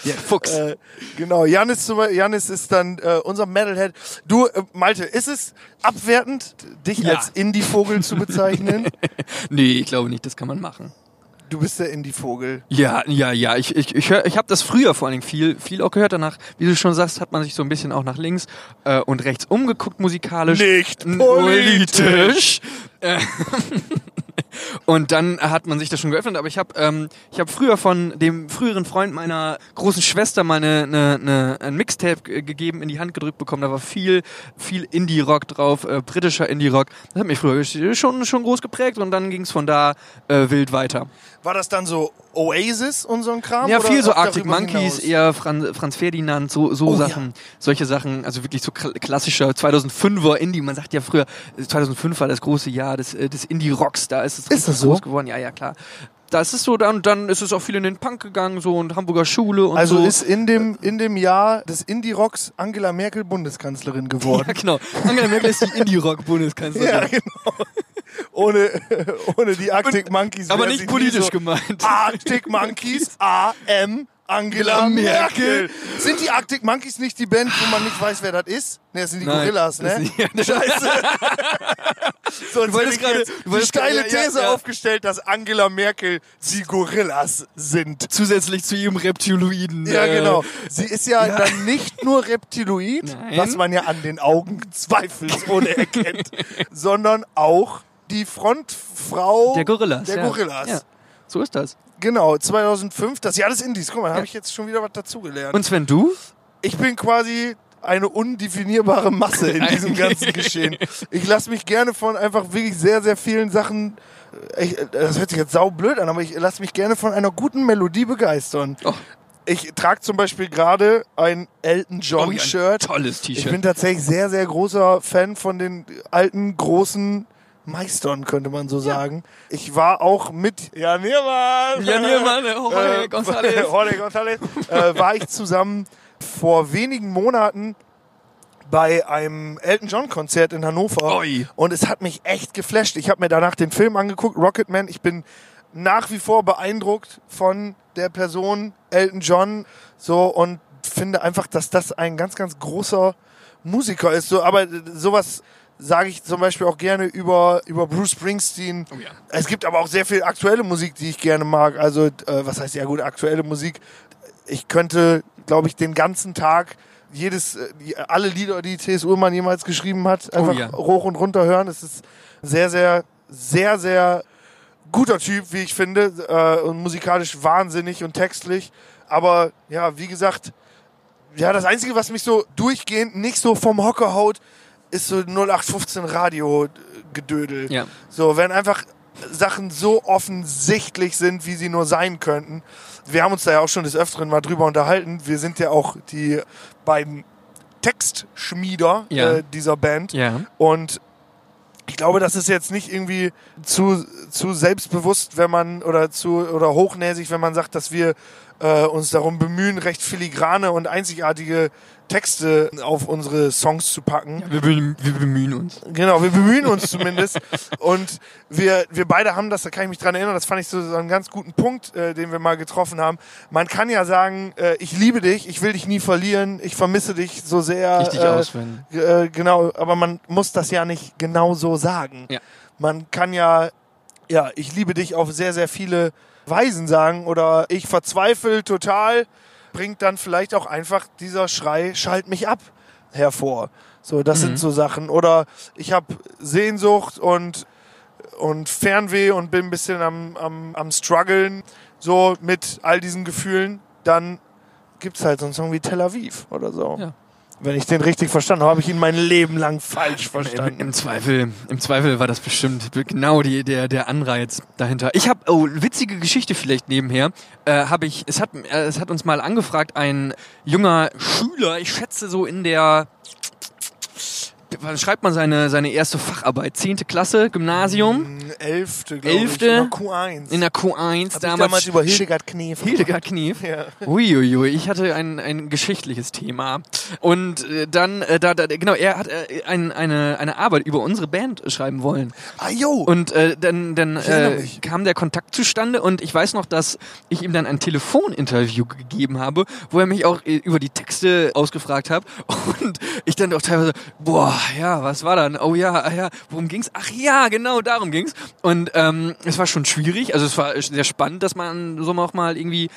Der Fuchs. Äh, genau, Janis, Janis ist dann äh, unser Metalhead. Du, äh, Malte, ist es abwertend, dich Ja. als Indie-Vogel zu bezeichnen? *laughs* nee, ich glaube nicht, das kann man machen. Du bist der Indie-Vogel. Ja, ja, ja. Ich, ich, ich, hör- ich habe das früher vor allen Dingen viel, viel auch gehört. Danach, wie du schon sagst, hat man sich so ein bisschen auch nach links äh, und rechts umgeguckt musikalisch. Nicht N- politisch. *laughs* *laughs* Und dann hat man sich das schon geöffnet. Aber ich habe ähm, ich hab früher von dem früheren Freund meiner großen Schwester mal eine, eine, eine, ein Mixtape ge- gegeben, in die Hand gedrückt bekommen. Da war viel, viel Indie-Rock drauf, äh, britischer Indie-Rock. Das hat mich früher schon, schon groß geprägt und dann ging es von da äh, wild weiter. War das dann so Oasis und so ein Kram? Ja, viel so Arctic Monkeys, hinaus? eher Franz, Franz Ferdinand, so, so Oh, Sachen, solche Sachen, also wirklich so kl- klassischer 2005er Indie. Man sagt ja früher, 2005 war das große Jahr des, äh, des Indie-Rocks, da ist es richtig das so? groß geworden. Ja, ja, klar. Da ist so, dann, dann ist es auch viel in den Punk gegangen, so und Hamburger Schule und Also so. ist in dem, in dem Jahr des Indie-Rocks Angela Merkel Bundeskanzlerin geworden. ja, genau. Angela Merkel ist die *laughs* Indie-Rock-Bundeskanzlerin. Ja, genau. Ohne, ohne die Arctic Monkeys. Aber nicht politisch so gemeint. Arctic Monkeys, A.M. Angela Merkel. Sind die Arctic Monkeys nicht die Band, wo man nicht weiß, wer das ist? Ne, das sind die Nein, Gorillas, ne? *laughs* Scheiße. Sonst wolltest hätte ich gerade- du die wolltest steile ja, ja, These ja. aufgestellt, dass Angela Merkel die Gorillas sind. Zusätzlich zu ihrem Reptiloiden. Ja, äh, genau. Sie ist ja, *laughs* dann nicht nur Reptiloid, Nein. was man ja an den Augen zweifelsohne erkennt, *laughs* sondern auch die Frontfrau Der Gorillas. Der ja. Gorillas. So ist das. Genau, 2005, das Jahr des Indies. Guck mal, da habe ich jetzt schon wieder was dazugelernt. Und Sven, du? Ich bin quasi eine undefinierbare Masse in diesem *laughs* ganzen Geschehen. Ich lasse mich gerne von einfach wirklich sehr, sehr vielen Sachen. äh, Ich, das hört sich jetzt saublöd an, aber ich lasse mich gerne von einer guten Melodie begeistern. Oh. Ich trage zum Beispiel gerade ein Elton John Oh. Tolles Ich T-Shirt. bin tatsächlich sehr, sehr großer Fan von den alten, großen meistern, könnte man so sagen. Ich war auch mit Jan Niermann. Jan Niermann, Jorge äh, González. *laughs* Jorge González, äh, war ich zusammen vor wenigen Monaten bei einem Elton John Konzert in Hannover Oi. und es hat mich echt geflasht. Ich habe mir danach den Film angeguckt, Rocketman. Ich bin nach wie vor beeindruckt von der Person Elton John so und finde einfach, dass das ein ganz, ganz großer Musiker ist. So, aber sowas sage ich zum Beispiel auch gerne über, über Bruce Springsteen. Oh ja. Es gibt aber auch sehr viel aktuelle Musik, die ich gerne mag. Also, äh, was heißt ja gut, aktuelle Musik? Ich könnte, glaube ich, den ganzen Tag jedes, äh, die- alle Lieder, die T.S. Ullmann jemals geschrieben hat, einfach ja. hoch und runter hören. Es ist sehr, sehr, sehr, sehr guter Typ, wie ich finde, äh, und musikalisch wahnsinnig und textlich. Aber ja, wie gesagt, ja, das Einzige, was mich so durchgehend nicht so vom Hocker haut, ist so 0815 Radio-Gedödel. Ja. So, wenn einfach Sachen so offensichtlich sind, wie sie nur sein könnten. Wir haben uns da ja auch schon des Öfteren mal drüber unterhalten. Wir sind ja auch die beiden Textschmieder Ja. äh, dieser Band. Ja. Und ich glaube, das ist jetzt nicht irgendwie zu, zu selbstbewusst, wenn man oder zu oder hochnäsig, wenn man sagt, dass wir äh, uns darum bemühen, recht filigrane und einzigartige Texte auf unsere Songs zu packen. Wir, bemühen- wir bemühen uns. Genau, wir bemühen uns zumindest. *laughs* Und wir, wir beide haben das, da kann ich mich dran erinnern, das fand ich so, so einen ganz guten Punkt, äh, den wir mal getroffen haben. Man kann ja sagen, äh, ich liebe dich, ich will dich nie verlieren, ich vermisse dich so sehr. Richtig äh, auswählen. äh, genau, aber man muss das ja nicht genau so sagen. Ja. Man kann ja, ja, ich liebe dich auf sehr, sehr viele Weisen sagen oder ich verzweifle total, bringt dann vielleicht auch einfach dieser Schrei, schalt mich ab hervor. So, das Mhm. sind so Sachen. Oder ich habe Sehnsucht und, und Fernweh und bin ein bisschen am, am, am struggeln, so mit all diesen Gefühlen. Dann gibt's halt so einen Song wie Tel Aviv oder so. Ja. Wenn ich den richtig verstanden habe, habe ich ihn mein Leben lang falsch Im, verstanden. Im Zweifel, im Zweifel war das bestimmt genau die, der, der Anreiz dahinter. Ich habe, oh, witzige Geschichte vielleicht nebenher, äh, habe ich, es hat, äh, es hat uns mal angefragt, ein junger Schüler, ich schätze so in der, wann schreibt man seine, seine erste Facharbeit? Zehnte Klasse, Gymnasium, Elfte, glaube ich. Elfte? In der Q1. in der Q1, Hab ich damals über Hildegard Knef. Hildegard Knief. Ja. Uiuiui, ich hatte ein, ein geschichtliches Thema. Und äh, dann, äh, da, da, genau, er hat äh, ein, eine, eine Arbeit über unsere Band schreiben wollen. Ah, jo. Und äh, dann, dann äh, kam der Kontakt zustande und ich weiß noch, dass ich ihm dann ein Telefoninterview gegeben habe, wo er mich auch äh, über die Texte ausgefragt hat. *laughs* Und ich dann auch teilweise, boah, ja, was war dann? Oh ja, ah ja, worum ging's? Ach ja, genau, darum ging's. Und ähm, es war schon schwierig, also es war sehr spannend, dass man so auch mal irgendwie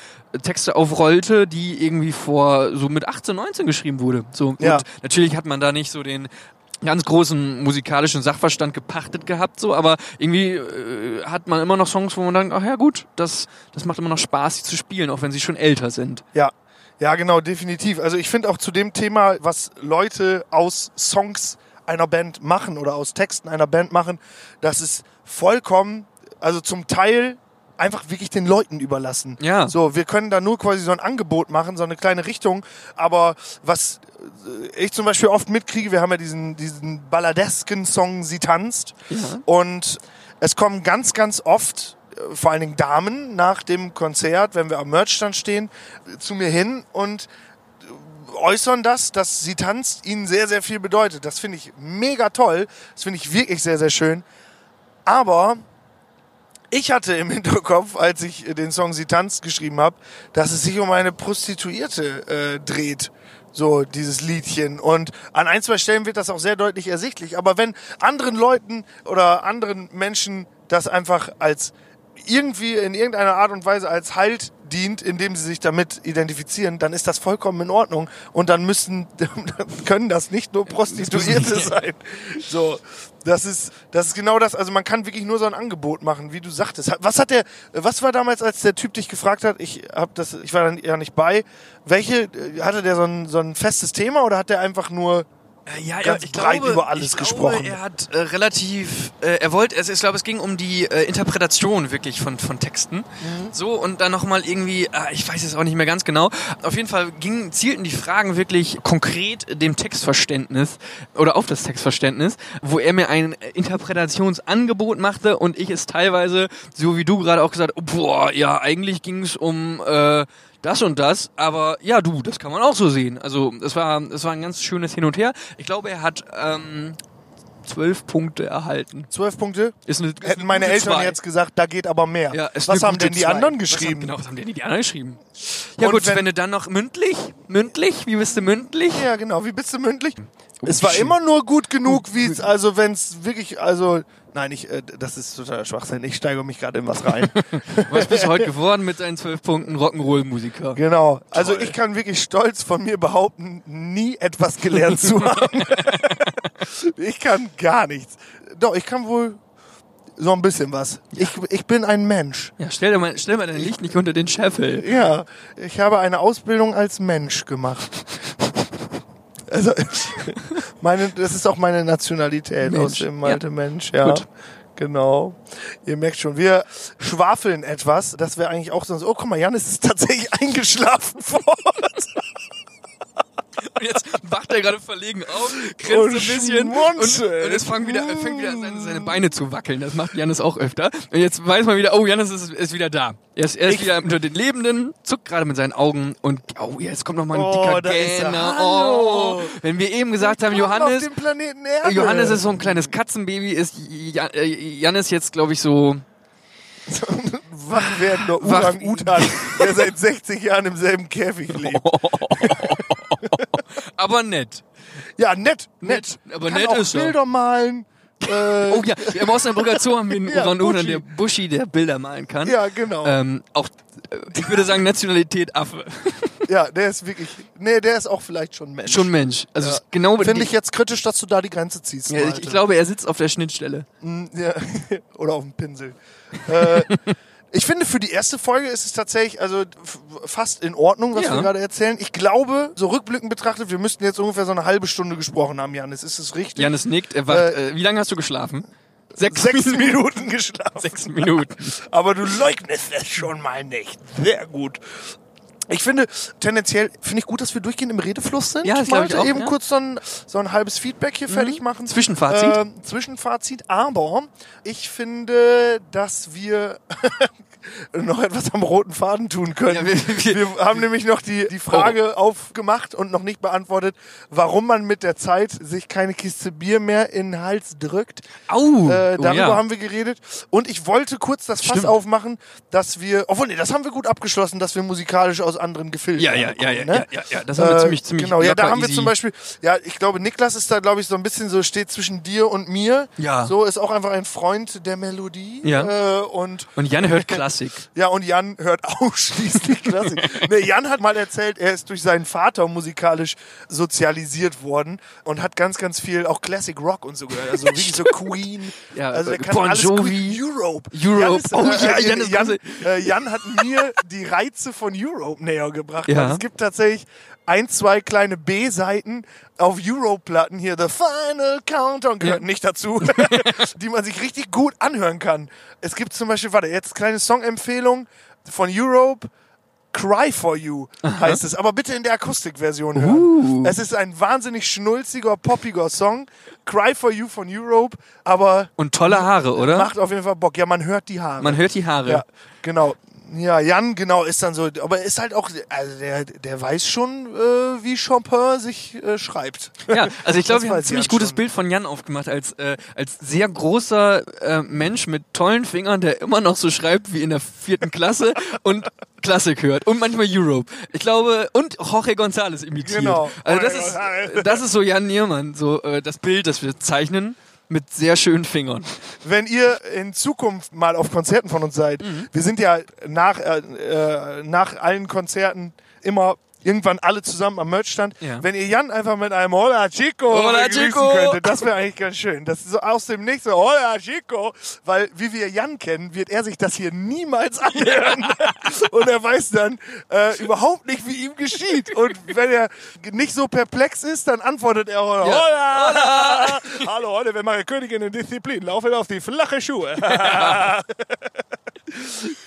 Texte aufrollte, die irgendwie vor so mit 18, 19 geschrieben wurde. So, Ja. und natürlich hat man da nicht so den ganz großen musikalischen Sachverstand gepachtet gehabt, so, aber irgendwie äh, hat man immer noch Songs, wo man denkt, ach ja gut, das, das macht immer noch Spaß, sie zu spielen, auch wenn sie schon älter sind. Ja. Ja, genau, definitiv. Also ich finde auch zu dem Thema, was Leute aus Songs einer Band machen oder aus Texten einer Band machen, das ist vollkommen, also zum Teil einfach wirklich den Leuten überlassen. Ja. So, wir können da nur quasi so ein Angebot machen, so eine kleine Richtung. Aber was äh, ich zum Beispiel oft mitkriege, wir haben ja diesen, diesen balladesken Song Sie tanzt. Ja. Und es kommen ganz, ganz oft, vor allen Dingen Damen, nach dem Konzert, wenn wir am Merchstand stehen, zu mir hin und äußern das, dass sie tanzt, ihnen sehr, sehr viel bedeutet. Das finde ich mega toll. Das finde ich wirklich sehr, sehr schön. Aber ich hatte im *laughs* Hinterkopf, als ich den Song Sie tanzt geschrieben habe, dass es sich um eine Prostituierte äh, dreht. So, dieses Liedchen. Und an ein, zwei Stellen wird das auch sehr deutlich ersichtlich. Aber wenn anderen Leuten oder anderen Menschen das einfach als irgendwie in irgendeiner Art und Weise als Halt dient, indem sie sich damit identifizieren, dann ist das vollkommen in Ordnung. Und dann müssen, *laughs* können das nicht nur Prostituierte *laughs* sein. So, das ist, das ist genau das. Also man kann wirklich nur so ein Angebot machen, wie du sagtest. Was hat der, was war damals, als der Typ dich gefragt hat? Ich hab das, ich war dann ja nicht bei. Welche, hatte der so ein, so ein festes Thema oder hat der einfach nur Ja, ganz ich breit glaube, über alles gesprochen. Glaube, er hat äh, relativ, äh, er wollte, also ich glaube, es ging um die äh, Interpretation wirklich von, von Texten. Mhm. So, und dann nochmal irgendwie, ah, ich weiß es auch nicht mehr ganz genau. Auf jeden Fall ging, zielten die Fragen wirklich konkret dem Textverständnis oder auf das Textverständnis, wo er mir ein Interpretationsangebot machte und ich es teilweise, so wie du gerade auch gesagt, boah, ja, eigentlich ging es um äh, das und das, aber ja, du, das kann man auch so sehen. Also es war, es war ein ganz schönes Hin und Her. Ich glaube, er hat ähm, zwölf Punkte erhalten. Zwölf Punkte. Ist eine, ist Hätten eine meine Eltern Zwei. jetzt gesagt, da geht aber mehr. Ja, Was haben denn die Zwei. anderen Was haben, geschrieben? genau, was haben denn die anderen geschrieben? Ja Und gut, wenn- wenn, du dann noch mündlich, mündlich, wie bist du mündlich? Ja, genau. Wie bist du mündlich? Es war immer nur gut genug, wie es, also wenn es wirklich, also, nein, ich, äh, das ist totaler Schwachsinn. Ich steige mich gerade in was rein. *laughs* Was bist du heute geworden mit deinen zwölf Punkten Rock'n'Roll-Musiker? genau. Also Toll. ich kann wirklich stolz von mir behaupten, nie etwas gelernt zu haben. *laughs* ich kann gar nichts. Doch, ich kann wohl so ein bisschen was. Ich, ich bin ein Mensch. Ja, stell dir mal, stell mal dein Licht nicht unter den Scheffel. Ja, ich habe eine Ausbildung als Mensch gemacht. *laughs* Also, *laughs* meine, das ist auch meine Nationalität Mensch, aus dem ja. Malte Mensch, ja. Gut. Genau. Ihr merkt schon, wir schwafeln etwas. Das wäre eigentlich auch sonst. Oh, guck mal, Jan ist tatsächlich *laughs* eingeschlafen vor uns. Und jetzt wacht er gerade verlegen auf, grinst ein bisschen und, und es fängt wieder, fängt wieder an, seine, seine Beine zu wackeln. Das macht Janis auch öfter. Und jetzt weiß man wieder, oh, Janis ist, ist wieder da. Er ist, er ist Ich- wieder unter den Lebenden, zuckt gerade mit seinen Augen und oh, jetzt kommt noch mal ein Oh, dicker da er. Gähner. Oh, wenn wir eben gesagt haben, Johannes. Johannes ist so ein kleines Katzenbaby, ist Jan, äh, Janis jetzt, glaube ich, so wach werdender Orang-Utan, der seit 60 Jahren im selben Käfig *laughs* lebt. *laughs* aber nett. Ja, nett, Nett, nett. aber Kann nett auch ist er. Bilder malen. *laughs* Äh, Oh ja, im Osnabrücker Zoo haben wir einen Orang-Utan, Buschi. der Buschi, der Bilder malen kann. Ja, genau. Ähm, auch, äh, ich würde sagen, Nationalität Affe. *laughs* Ja, der ist wirklich. Nee, der ist auch vielleicht schon Mensch. Schon Mensch. Also Ja. genau Finde ich jetzt kritisch, dass du da die Grenze ziehst. ja, ich, ich glaube, er sitzt auf der Schnittstelle. Mm, Ja. Oder auf dem Pinsel. äh, ich finde, für die erste Folge ist es tatsächlich also fast in Ordnung, was Ja. wir gerade erzählen. Ich glaube, so rückblickend betrachtet, wir müssten jetzt ungefähr so eine halbe Stunde gesprochen haben, Janis. Ist es richtig? Janis nickt, er wacht. Äh, wie lange hast du geschlafen? Sechs, Sechs Minuten geschlafen. Sechs Minuten. Aber du leugnest es schon mal nicht. Sehr gut. Ich finde, tendenziell finde ich gut, dass wir durchgehend im Redefluss sind. Ja, das ich auch, eben ja. Mhm. kurz so ein, so ein halbes Feedback hier fertig machen. Zwischenfazit. Ähm, Zwischenfazit. Aber ich finde, dass wir *laughs* noch etwas am roten Faden tun können. Ja, wir- wir, wir- Oh. haben nämlich noch die, die Frage aufgemacht und noch nicht beantwortet, warum man mit der Zeit sich keine Kiste Bier mehr in den Hals drückt. Au! Äh, oh, darüber ja. haben wir geredet. Und ich wollte kurz das Fass Stimmt. aufmachen, dass wir, obwohl, nee, das haben wir gut abgeschlossen, dass wir musikalisch aus anderen Gefilden ja, ja, ja, ja, ne? ja, ja, das haben wir Äh, ziemlich, ziemlich Genau, ja, da haben wir easy. zum Beispiel, ja, ich glaube, Niklas ist da, glaube ich, so ein bisschen so, steht zwischen dir und mir. Ja. So, ist auch einfach ein Freund der Melodie. Ja. Äh, und, Und Jan hört *laughs* Klassik. ja, und Jan hört *laughs* ausschließlich Klassik. nee, Jan hat mal erzählt, er ist durch seinen Vater musikalisch sozialisiert worden und hat ganz, ganz viel auch Classic Rock und so gehört. Also *laughs* wirklich so Queen. Ja, also der äh, kann Bon alles Jovi. Queen. Europe. Europe. Jan, Oh ist, ja, äh, Jan ist Jan, große- äh, Jan hat mir die Reize von Europe näher gebracht. Ja. Also es gibt tatsächlich ein, zwei kleine B-Seiten auf Europe-Platten hier, The Final Countdown gehört Ja. nicht dazu, *laughs* die man sich richtig gut anhören kann. Es gibt zum Beispiel, warte, jetzt kleine Songempfehlung von Europe. Cry for You heißt es, aber bitte in der Akustikversion hören. Uh. Es ist ein wahnsinnig schnulziger, poppiger Song. Cry for You von Europe, aber Und tolle Haare, oder? macht auf jeden Fall Bock. Ja, man hört die Haare. Man hört die Haare. Ja, genau. Ja, Jan, genau, ist dann so, aber ist halt auch, also der, der weiß schon, äh, wie Chopin sich äh, schreibt. Ja, also ich *laughs* glaube, wir haben ein ziemlich Jan gutes schon. Bild von Jan aufgemacht als, äh, als sehr großer äh, Mensch mit tollen Fingern, der immer noch so schreibt wie in der vierten Klasse *laughs* und Klassik hört und manchmal Europe. Ich glaube, und Jorge González imitiert. Genau. Also das ist, das ist so Jan Niermann, so äh, das Bild, das wir zeichnen mit sehr schönen Fingern. Wenn ihr in Zukunft mal auf Konzerten von uns seid, Mhm. wir sind ja nach, äh, äh, nach allen Konzerten immer irgendwann alle zusammen am Merchstand. Ja. Wenn ihr Jan einfach mit einem Hola Chico Hola, begrüßen Chico. könntet, das wäre eigentlich ganz schön. Das ist so aus dem Nichts so Hola Chico, weil wie wir Jan kennen, wird er sich das hier niemals *laughs* anhören. Und er weiß dann äh, überhaupt nicht, wie ihm geschieht. Und wenn er nicht so perplex ist, dann antwortet er Hola. Hola. *laughs* Hallo, heute wir machen Königin in Disziplin. Laufen auf die flache Schuhe. *laughs*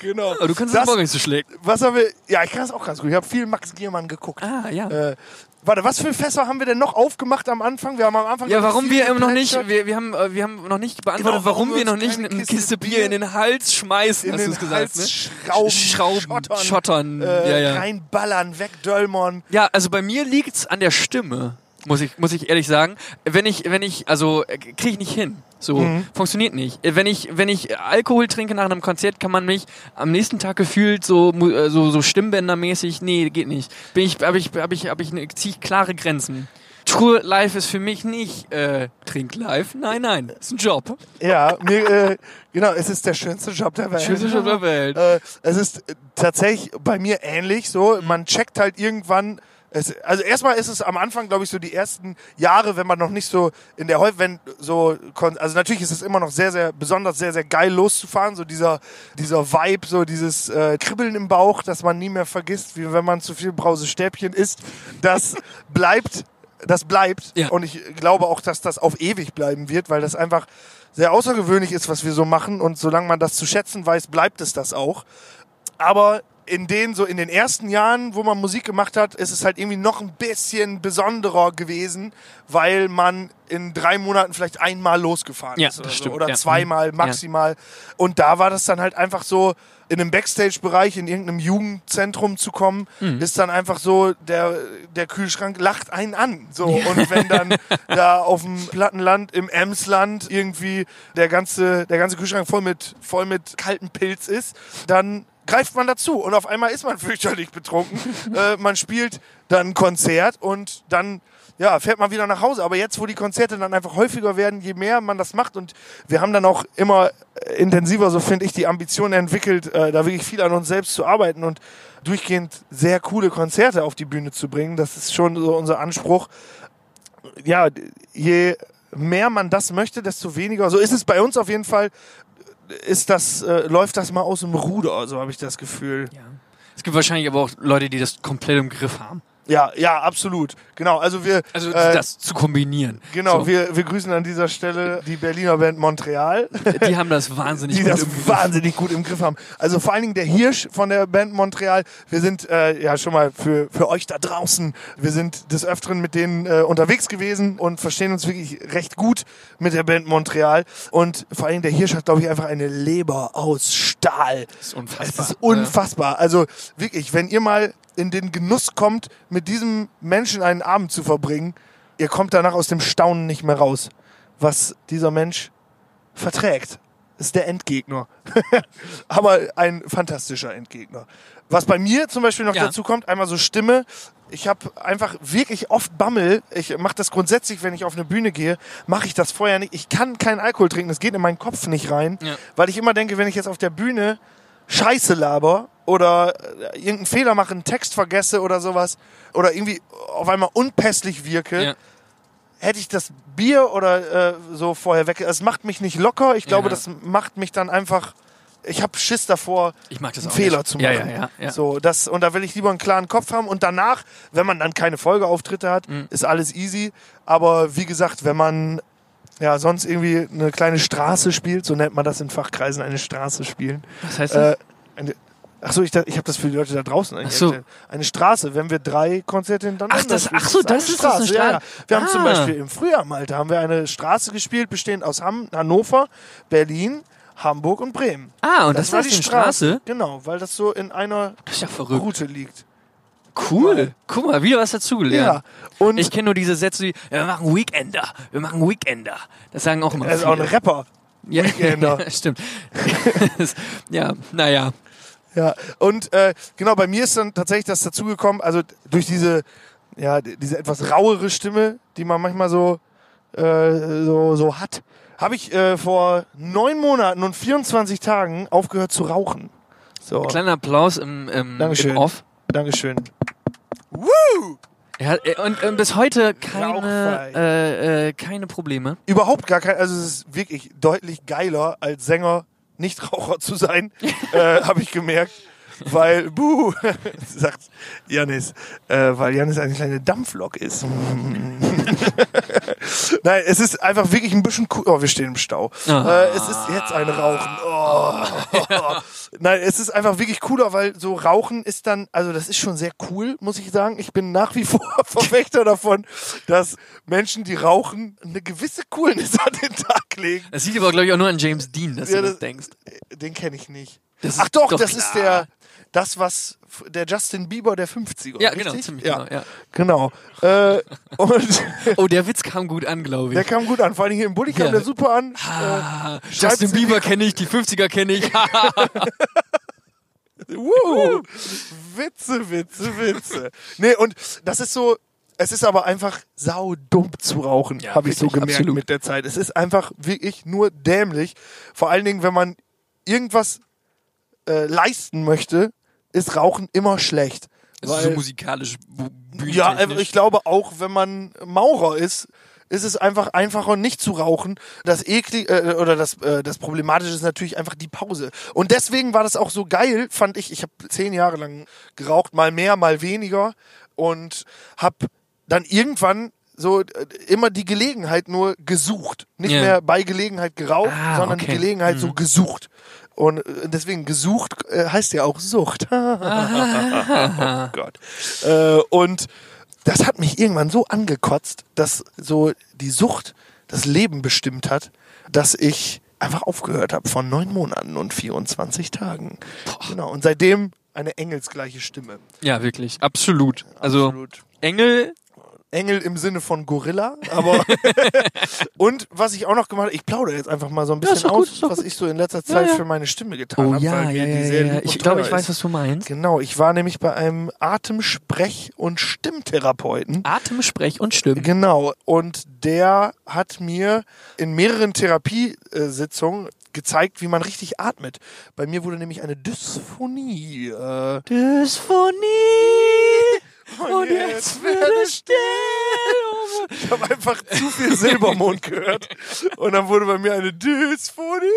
genau. Aber du kannst das, das morgen nicht so schlecht. was haben wir? Ja, ich kann das auch ganz gut. Ich habe viel Max Giermann geguckt. Ah, ja. Äh, warte, was für Fässer haben wir denn noch aufgemacht am Anfang? Wir haben am Anfang Ja, warum wir immer noch nicht, wir, wir, haben, äh, wir haben noch nicht beantwortet, Genau, warum warum, wir noch nicht eine Kiste Kiste Bier in den Hals schmeißen, in hast du gesagt, ne? Schrauben, Schrauben, schottern, schottern, äh, ja, ja. reinballern, wegdöllmern. Ja, also bei mir liegt's an der Stimme, muss ich, muss ich ehrlich sagen. Wenn ich, wenn ich, also äh, kriege ich nicht hin. So Mhm. funktioniert nicht. Äh, Wenn ich, wenn ich Alkohol trinke nach einem Konzert, kann man mich am nächsten Tag gefühlt so, äh, so, so Stimmbändermäßig, nee, geht nicht. Bin ich, habe ich, habe ich, habe ich, ne, zieh ich klare Grenzen. True Life ist für mich nicht äh, Trink Life. Nein, nein, ist ein Job. Ja, mir, äh, genau, es ist der schönste Job der Welt. Schönste Job der Welt. Äh, es ist äh, tatsächlich bei mir ähnlich so. Man checkt halt irgendwann. Es, also erstmal ist es am Anfang, glaube ich, so die ersten Jahre, wenn man noch nicht so in der Häuf, wenn so, also natürlich ist es immer noch sehr, sehr besonders, sehr, sehr geil loszufahren, so dieser, dieser Vibe, so dieses äh, Kribbeln im Bauch, das man nie mehr vergisst, wie wenn man zu viel Brausestäbchen isst. Das *laughs* bleibt, das bleibt. Ja. Und ich glaube auch, dass das auf ewig bleiben wird, weil das einfach sehr außergewöhnlich ist, was wir so machen. Und solange man das zu schätzen weiß, bleibt es das auch. Aber in den so in den ersten Jahren, wo man Musik gemacht hat, ist es halt irgendwie noch ein bisschen besonderer gewesen, weil man in drei Monaten vielleicht einmal losgefahren Ja, ist oder, das so, stimmt, oder ja. zweimal maximal. Und da war das dann halt einfach so in einem Backstage-Bereich in irgendeinem Jugendzentrum zu kommen, Mhm. ist dann einfach so der der Kühlschrank lacht einen an. So und wenn dann *laughs* da auf dem Plattenland im Emsland irgendwie der ganze der ganze Kühlschrank voll mit voll mit kaltem Pilz ist, dann greift man dazu und auf einmal ist man *laughs* fürchterlich betrunken. äh, man spielt dann ein Konzert und dann ja, fährt man wieder nach Hause. Aber jetzt, wo die Konzerte dann einfach häufiger werden, je mehr man das macht und wir haben dann auch immer äh, intensiver, so finde ich, die Ambition entwickelt, äh, da wirklich viel an uns selbst zu arbeiten und durchgehend sehr coole Konzerte auf die Bühne zu bringen. Das ist schon so unser Anspruch. Ja, je mehr man das möchte, desto weniger. So ist es bei uns auf jeden Fall. Ist das, äh, läuft das mal aus dem Ruder, so habe ich das Gefühl. Ja. Es gibt wahrscheinlich aber auch Leute, die das komplett im Griff haben. Ja, ja, absolut. Genau, also wir. Also äh, das zu kombinieren. Genau, So. wir, wir grüßen an dieser Stelle die Berliner Band Montreal, Die haben das wahnsinnig *laughs* die gut das im Griff. wahnsinnig gut im Griff haben. Also vor allen Dingen der Hirsch von der Band Montreal. Wir sind äh, ja schon mal für, für euch da draußen. Wir sind des Öfteren mit denen äh, unterwegs gewesen und verstehen uns wirklich recht gut mit der Band Montreal. Und vor allen Dingen der Hirsch hat, glaube ich, einfach eine Leber aus Stahl. Das ist unfassbar. Es ist unfassbar. Also wirklich, wenn ihr mal in den Genuss kommt, mit diesem Menschen einen Abend zu verbringen, ihr kommt danach aus dem Staunen nicht mehr raus. Was dieser Mensch verträgt, ist der Endgegner. *laughs* Aber ein fantastischer Endgegner. Was bei mir zum Beispiel noch Ja. dazu kommt, einmal so Stimme. Ich habe einfach wirklich oft Bammel. Ich mache das grundsätzlich, wenn ich auf eine Bühne gehe, mache ich das vorher nicht. Ich kann keinen Alkohol trinken, das geht in meinen Kopf nicht rein, Ja. weil ich immer denke, wenn ich jetzt auf der Bühne Scheiße laber oder äh, irgendeinen Fehler mache, einen Text vergesse oder sowas oder irgendwie auf einmal unpässlich wirke, Ja. hätte ich das Bier oder äh, so vorher weg. Es macht mich nicht locker. Ich glaube, Ja. das macht mich dann einfach. Ich habe Schiss davor, Ich mag das einen Fehler nicht. zu machen. ja, ja, ja. So, das, und da will ich lieber einen klaren Kopf haben. Und danach, wenn man dann keine Folgeauftritte hat, Mhm. ist alles easy. Aber wie gesagt, wenn man ja sonst irgendwie eine kleine Straße spielt, so nennt man das in Fachkreisen, eine Straße spielen. Was heißt das? Äh, eine, ach so, ich, da- ich habe das für die Leute da draußen eigentlich Ach so. Eine Straße, wenn wir drei Konzerte hintereinander Ach, das- spielen, ach so, das ist das, eine Ja, ja. Straße. Wir haben zum Ah. Beispiel im Frühjahr, Malta, haben wir eine Straße gespielt, bestehend aus Ham Hannover, Berlin, Hamburg und Bremen. ah, und das, war die Straße? Genau, weil das so in einer Das ja. Route liegt. Cool. Guck mal, wieder was dazugelernt. Ja. Und Ich kenne nur diese Sätze wie, wir machen Weekender, wir machen Weekender. Das sagen auch immer er ist auch ein Rapper. ja, Weekender. *laughs* Stimmt. *laughs* ja, naja. Ja, und äh, genau, bei mir ist dann tatsächlich das dazugekommen, also durch diese, ja, diese etwas rauere Stimme, die man manchmal so, äh, so, so hat, habe ich äh, vor neun Monaten und 24 Tagen aufgehört zu rauchen. So, Kleiner Applaus im, im, Dankeschön. im Off. Dankeschön. Woo! Ja, und, und bis heute keine, äh, äh, keine Probleme. Überhaupt gar kein, also es ist wirklich deutlich geiler als Sänger Nichtraucher zu sein, *laughs* äh, habe ich gemerkt. Weil, buh, *laughs* sagt Janis, äh, weil Janis eine kleine Dampflok ist. *laughs* Nein, es ist einfach wirklich ein bisschen cool. Oh, wir stehen im Stau. Ah. Äh, es ist jetzt ein Rauchen. Oh. *laughs* Nein, es ist einfach wirklich cooler, weil so Rauchen ist dann, also das ist schon sehr cool, muss ich sagen. Ich bin nach wie *laughs* vor Verfechter davon, dass Menschen, die rauchen, eine gewisse Coolness an den Tag legen. Das liegt aber, glaube ich, auch nur an James Dean, dass Ja, du das das- denkst. Den kenne ich nicht. Ach doch, doch das klar. ist der, das was der Justin Bieber der 50er. Ja, richtig? genau, ziemlich ja. genau. Genau. Ja. Äh, und *laughs* Oh, der Witz kam gut an, glaube ich. der kam gut an. Vor allem hier im Bulli kam Ja. der super an. Ah, Äh, Justin Bieber kenne ich, die 50er kenne ich. *laughs* *laughs* Woo! Witze, Witze, Witze. nee, und das ist so, es ist aber einfach saudumm zu rauchen, Ja, habe ich so gemerkt absolut. mit der Zeit. Es ist einfach wirklich nur dämlich. Vor allen Dingen, wenn man irgendwas äh, leisten möchte, ist Rauchen immer schlecht. Das ist Weil- so musikalisch Ja, bühnentechnisch. ich glaube auch, wenn man Maurer ist, ist es einfach einfacher, nicht zu rauchen. Das eklig äh, oder das äh, das Problematische ist natürlich einfach die Pause. Und deswegen war das auch so geil, fand ich. Ich habe zehn Jahre lang geraucht, mal mehr, mal weniger und habe dann irgendwann so äh, immer die Gelegenheit nur gesucht, nicht Ja. mehr bei Gelegenheit geraucht, Ah, sondern okay. die Gelegenheit so gesucht. Und äh, deswegen gesucht äh, heißt ja auch Sucht. *laughs* oh Gott. Äh, und das hat mich irgendwann so angekotzt, dass so die Sucht das Leben bestimmt hat, dass ich einfach aufgehört habe von neun Monaten und 24 Tagen. Genau. Und seitdem eine engelsgleiche Stimme. Ja, wirklich. Absolut. Also, Absolut. Engel, Engel im Sinne von Gorilla, aber *laughs* und was ich auch noch gemacht habe, ich plaudere jetzt einfach mal so ein Ja, bisschen gut, aus, doch was gut. ich so in letzter Zeit ja. für meine Stimme getan oh habe. ja, ja, ja, ja. Ich glaube, ich weiß, was du meinst. Genau, ich war nämlich bei einem Atemsprech- und Stimmtherapeuten. Atemsprech und Stimmen. Genau, und der hat mir in mehreren Therapiesitzungen gezeigt, wie man richtig atmet. Bei mir wurde nämlich eine Dysphonie. Äh, Dysphonie. Und jetzt wird es still. ich habe einfach zu viel Silbermond gehört. Und dann wurde bei mir eine Dysphonie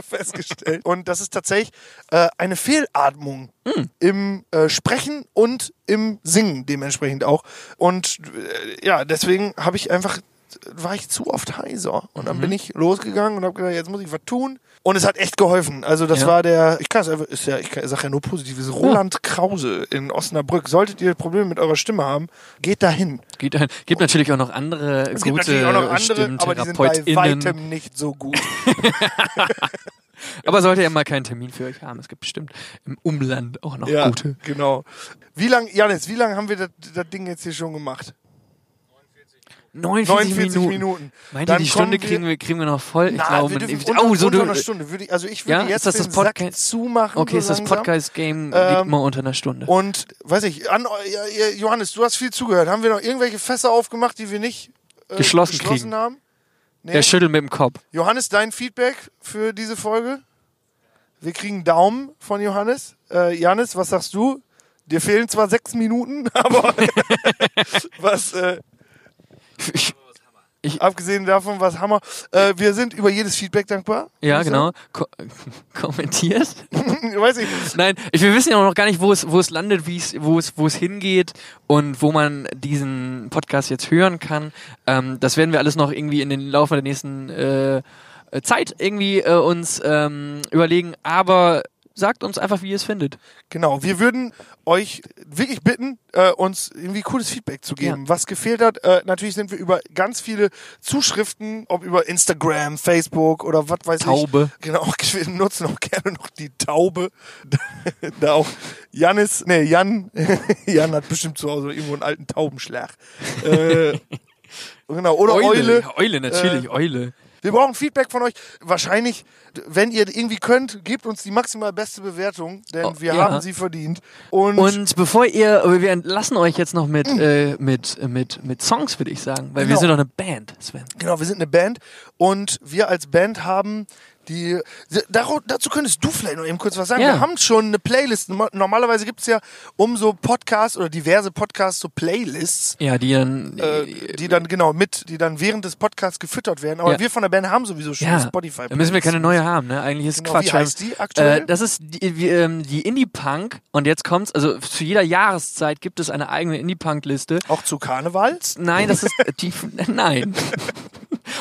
festgestellt. Und das ist tatsächlich äh, eine Fehlatmung im äh, Sprechen und im Singen dementsprechend auch. Und äh, ja, deswegen habe ich einfach war ich zu oft heiser. Und dann bin ich losgegangen und habe gedacht, jetzt muss ich was tun. Und es hat echt geholfen. Also das Ja. war der, ich kann es einfach, ist ja, ich sage ja nur positives, Roland Krause in Osnabrück. Solltet ihr Probleme mit eurer Stimme haben, geht dahin. Gibt, ein- gibt natürlich auch noch andere Es gibt gute natürlich auch noch andere, aber die sind bei weitem nicht so gut. *laughs* Aber sollte er mal keinen Termin für euch haben. Es gibt bestimmt im Umland auch noch ja, gute. genau. Wie lang, Janis, wie lange haben wir das Ding jetzt hier schon gemacht? 49, 49 Minuten. Minuten. Meint ihr, die Stunde wir- kriegen wir, kriegen wir noch voll? Ich Na, glaube, wir ich- oh, so unter du, einer Stunde. Würde ich, also ich würde Ja? jetzt Ist das das Podcast? zumachen. Okay, so ist das. Podcast-Game Ähm, geht mal unter einer Stunde. Und, weiß ich, an, Johannes, du hast viel zugehört. Haben wir noch irgendwelche Fässer aufgemacht, die wir nicht äh, Geschlossen kriegen. haben? Nee. Der schüttelt mit dem Kopf. Johannes, dein Feedback für diese Folge? Wir kriegen Daumen von Johannes. Äh, Janis, was sagst du? Dir fehlen zwar sechs Minuten, *laughs* aber *laughs* was, äh, Ich- abgesehen davon, was Hammer. Äh, wir sind über jedes Feedback dankbar. Ja, ich genau. Ko *laughs* kommentiert. *laughs* Weiß ich. Nein, ich, wir wissen ja auch noch gar nicht, wo es, wo es landet, wie es, wo es, wo es hingeht und wo man diesen Podcast jetzt hören kann. Ähm, das werden wir alles noch irgendwie in den Laufe der nächsten äh, Zeit irgendwie äh, uns ähm, überlegen. Aber sagt uns einfach, wie ihr es findet. Genau, wir würden euch wirklich bitten, äh, uns irgendwie cooles Feedback zu geben. Was gefehlt hat, äh, natürlich sind wir über ganz viele Zuschriften, ob über Instagram, Facebook oder was weiß Taube. ich. Genau, *laughs* wir nutzen auch gerne noch die Taube. *laughs* da auch Janis, nee, Jan, *laughs* Jan hat bestimmt zu Hause irgendwo einen alten Taubenschlag. Äh, genau, oder Eule. Eule, natürlich, Äh, Eule. Wir brauchen Feedback von euch. Wahrscheinlich, wenn ihr irgendwie könnt, gebt uns die maximal beste Bewertung, denn Oh, wir ja. haben sie verdient. Und, Und bevor ihr, wir entlassen euch jetzt noch mit, äh, mit, mit, mit Songs, würde ich sagen, weil wir Genau. sind doch eine Band, Sven. genau, wir sind eine Band und wir als Band haben Die, dazu könntest du vielleicht noch eben kurz was sagen. Ja. Wir haben schon eine Playlist. Normalerweise gibt es ja um so Podcasts oder diverse Podcasts so Playlists, Ja, die dann. äh, die dann genau mit, die dann während des Podcasts gefüttert werden. Aber Ja. wir von der Band haben sowieso schon ja, eine spotify da müssen wir keine neue haben, ne? Eigentlich ist Genau, Quatsch. wie heißt die aktuell? Äh, das ist die, wie, ähm, die Indie-Punk und jetzt kommt's, also zu jeder Jahreszeit gibt es eine eigene Indie-Punk-Liste. Auch zu Karneval? Nein, das ist *laughs* die, nein. *laughs*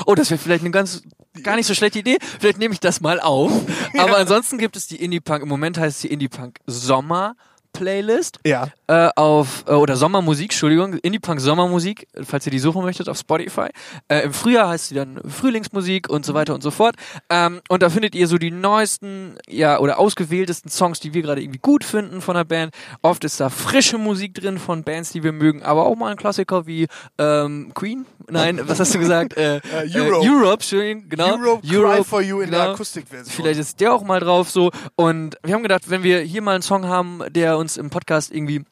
Oh, das wäre vielleicht eine ganz gar nicht so schlechte Idee. Vielleicht nehme ich das mal auf. *laughs* Aber ansonsten gibt es die Indie-Punk. Im Moment heißt es die Indie-Punk Sommer. Playlist Ja. äh, auf äh, oder Sommermusik, Entschuldigung, Indie-Punk Sommermusik, falls ihr die suchen möchtet auf Spotify. Äh, Im Frühjahr heißt sie dann Frühlingsmusik und so weiter und so fort. Ähm, und da findet ihr so die neuesten, ja oder ausgewähltesten Songs, die wir gerade irgendwie gut finden von der Band. Oft ist da frische Musik drin von Bands, die wir mögen, aber auch mal ein Klassiker wie ähm, Queen. Nein, was hast du gesagt? *laughs* Äh, Europe. Äh, Europe, schön, genau. Europe, Cry for You in der genau. Akustikversion. Vielleicht ist der auch mal drauf so. Und wir haben gedacht, wenn wir hier mal einen Song haben, der uns im Podcast irgendwie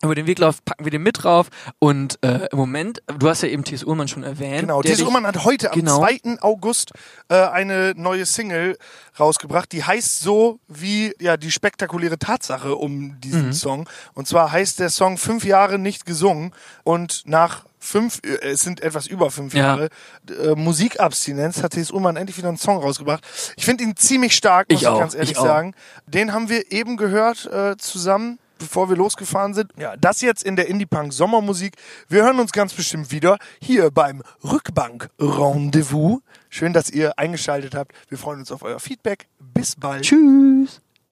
über den Weg läuft, packen wir den mit drauf. Und äh, im Moment, du hast ja eben T.S. Ullmann schon erwähnt. Genau, T.S. Ullmann hat heute am Genau. 2. August äh, eine neue Single rausgebracht, die heißt so wie ja die spektakuläre Tatsache um diesen Mhm. Song. Und zwar heißt der Song Fünf Jahre nicht gesungen und nach fünf, äh, es sind etwas über fünf Ja. Jahre, äh, Musikabstinenz hat T.S. Ullmann endlich wieder einen Song rausgebracht. Ich finde ihn ziemlich stark, muss Ich ich, auch, ganz ehrlich ich sagen. Den haben wir eben gehört äh, zusammen bevor wir losgefahren sind. Ja, das jetzt in der Indie-Punk Sommermusik. Wir hören uns ganz bestimmt wieder hier beim Rückbank Rendezvous. Schön, dass ihr eingeschaltet habt. Wir freuen uns auf euer Feedback. Bis bald. Tschüss.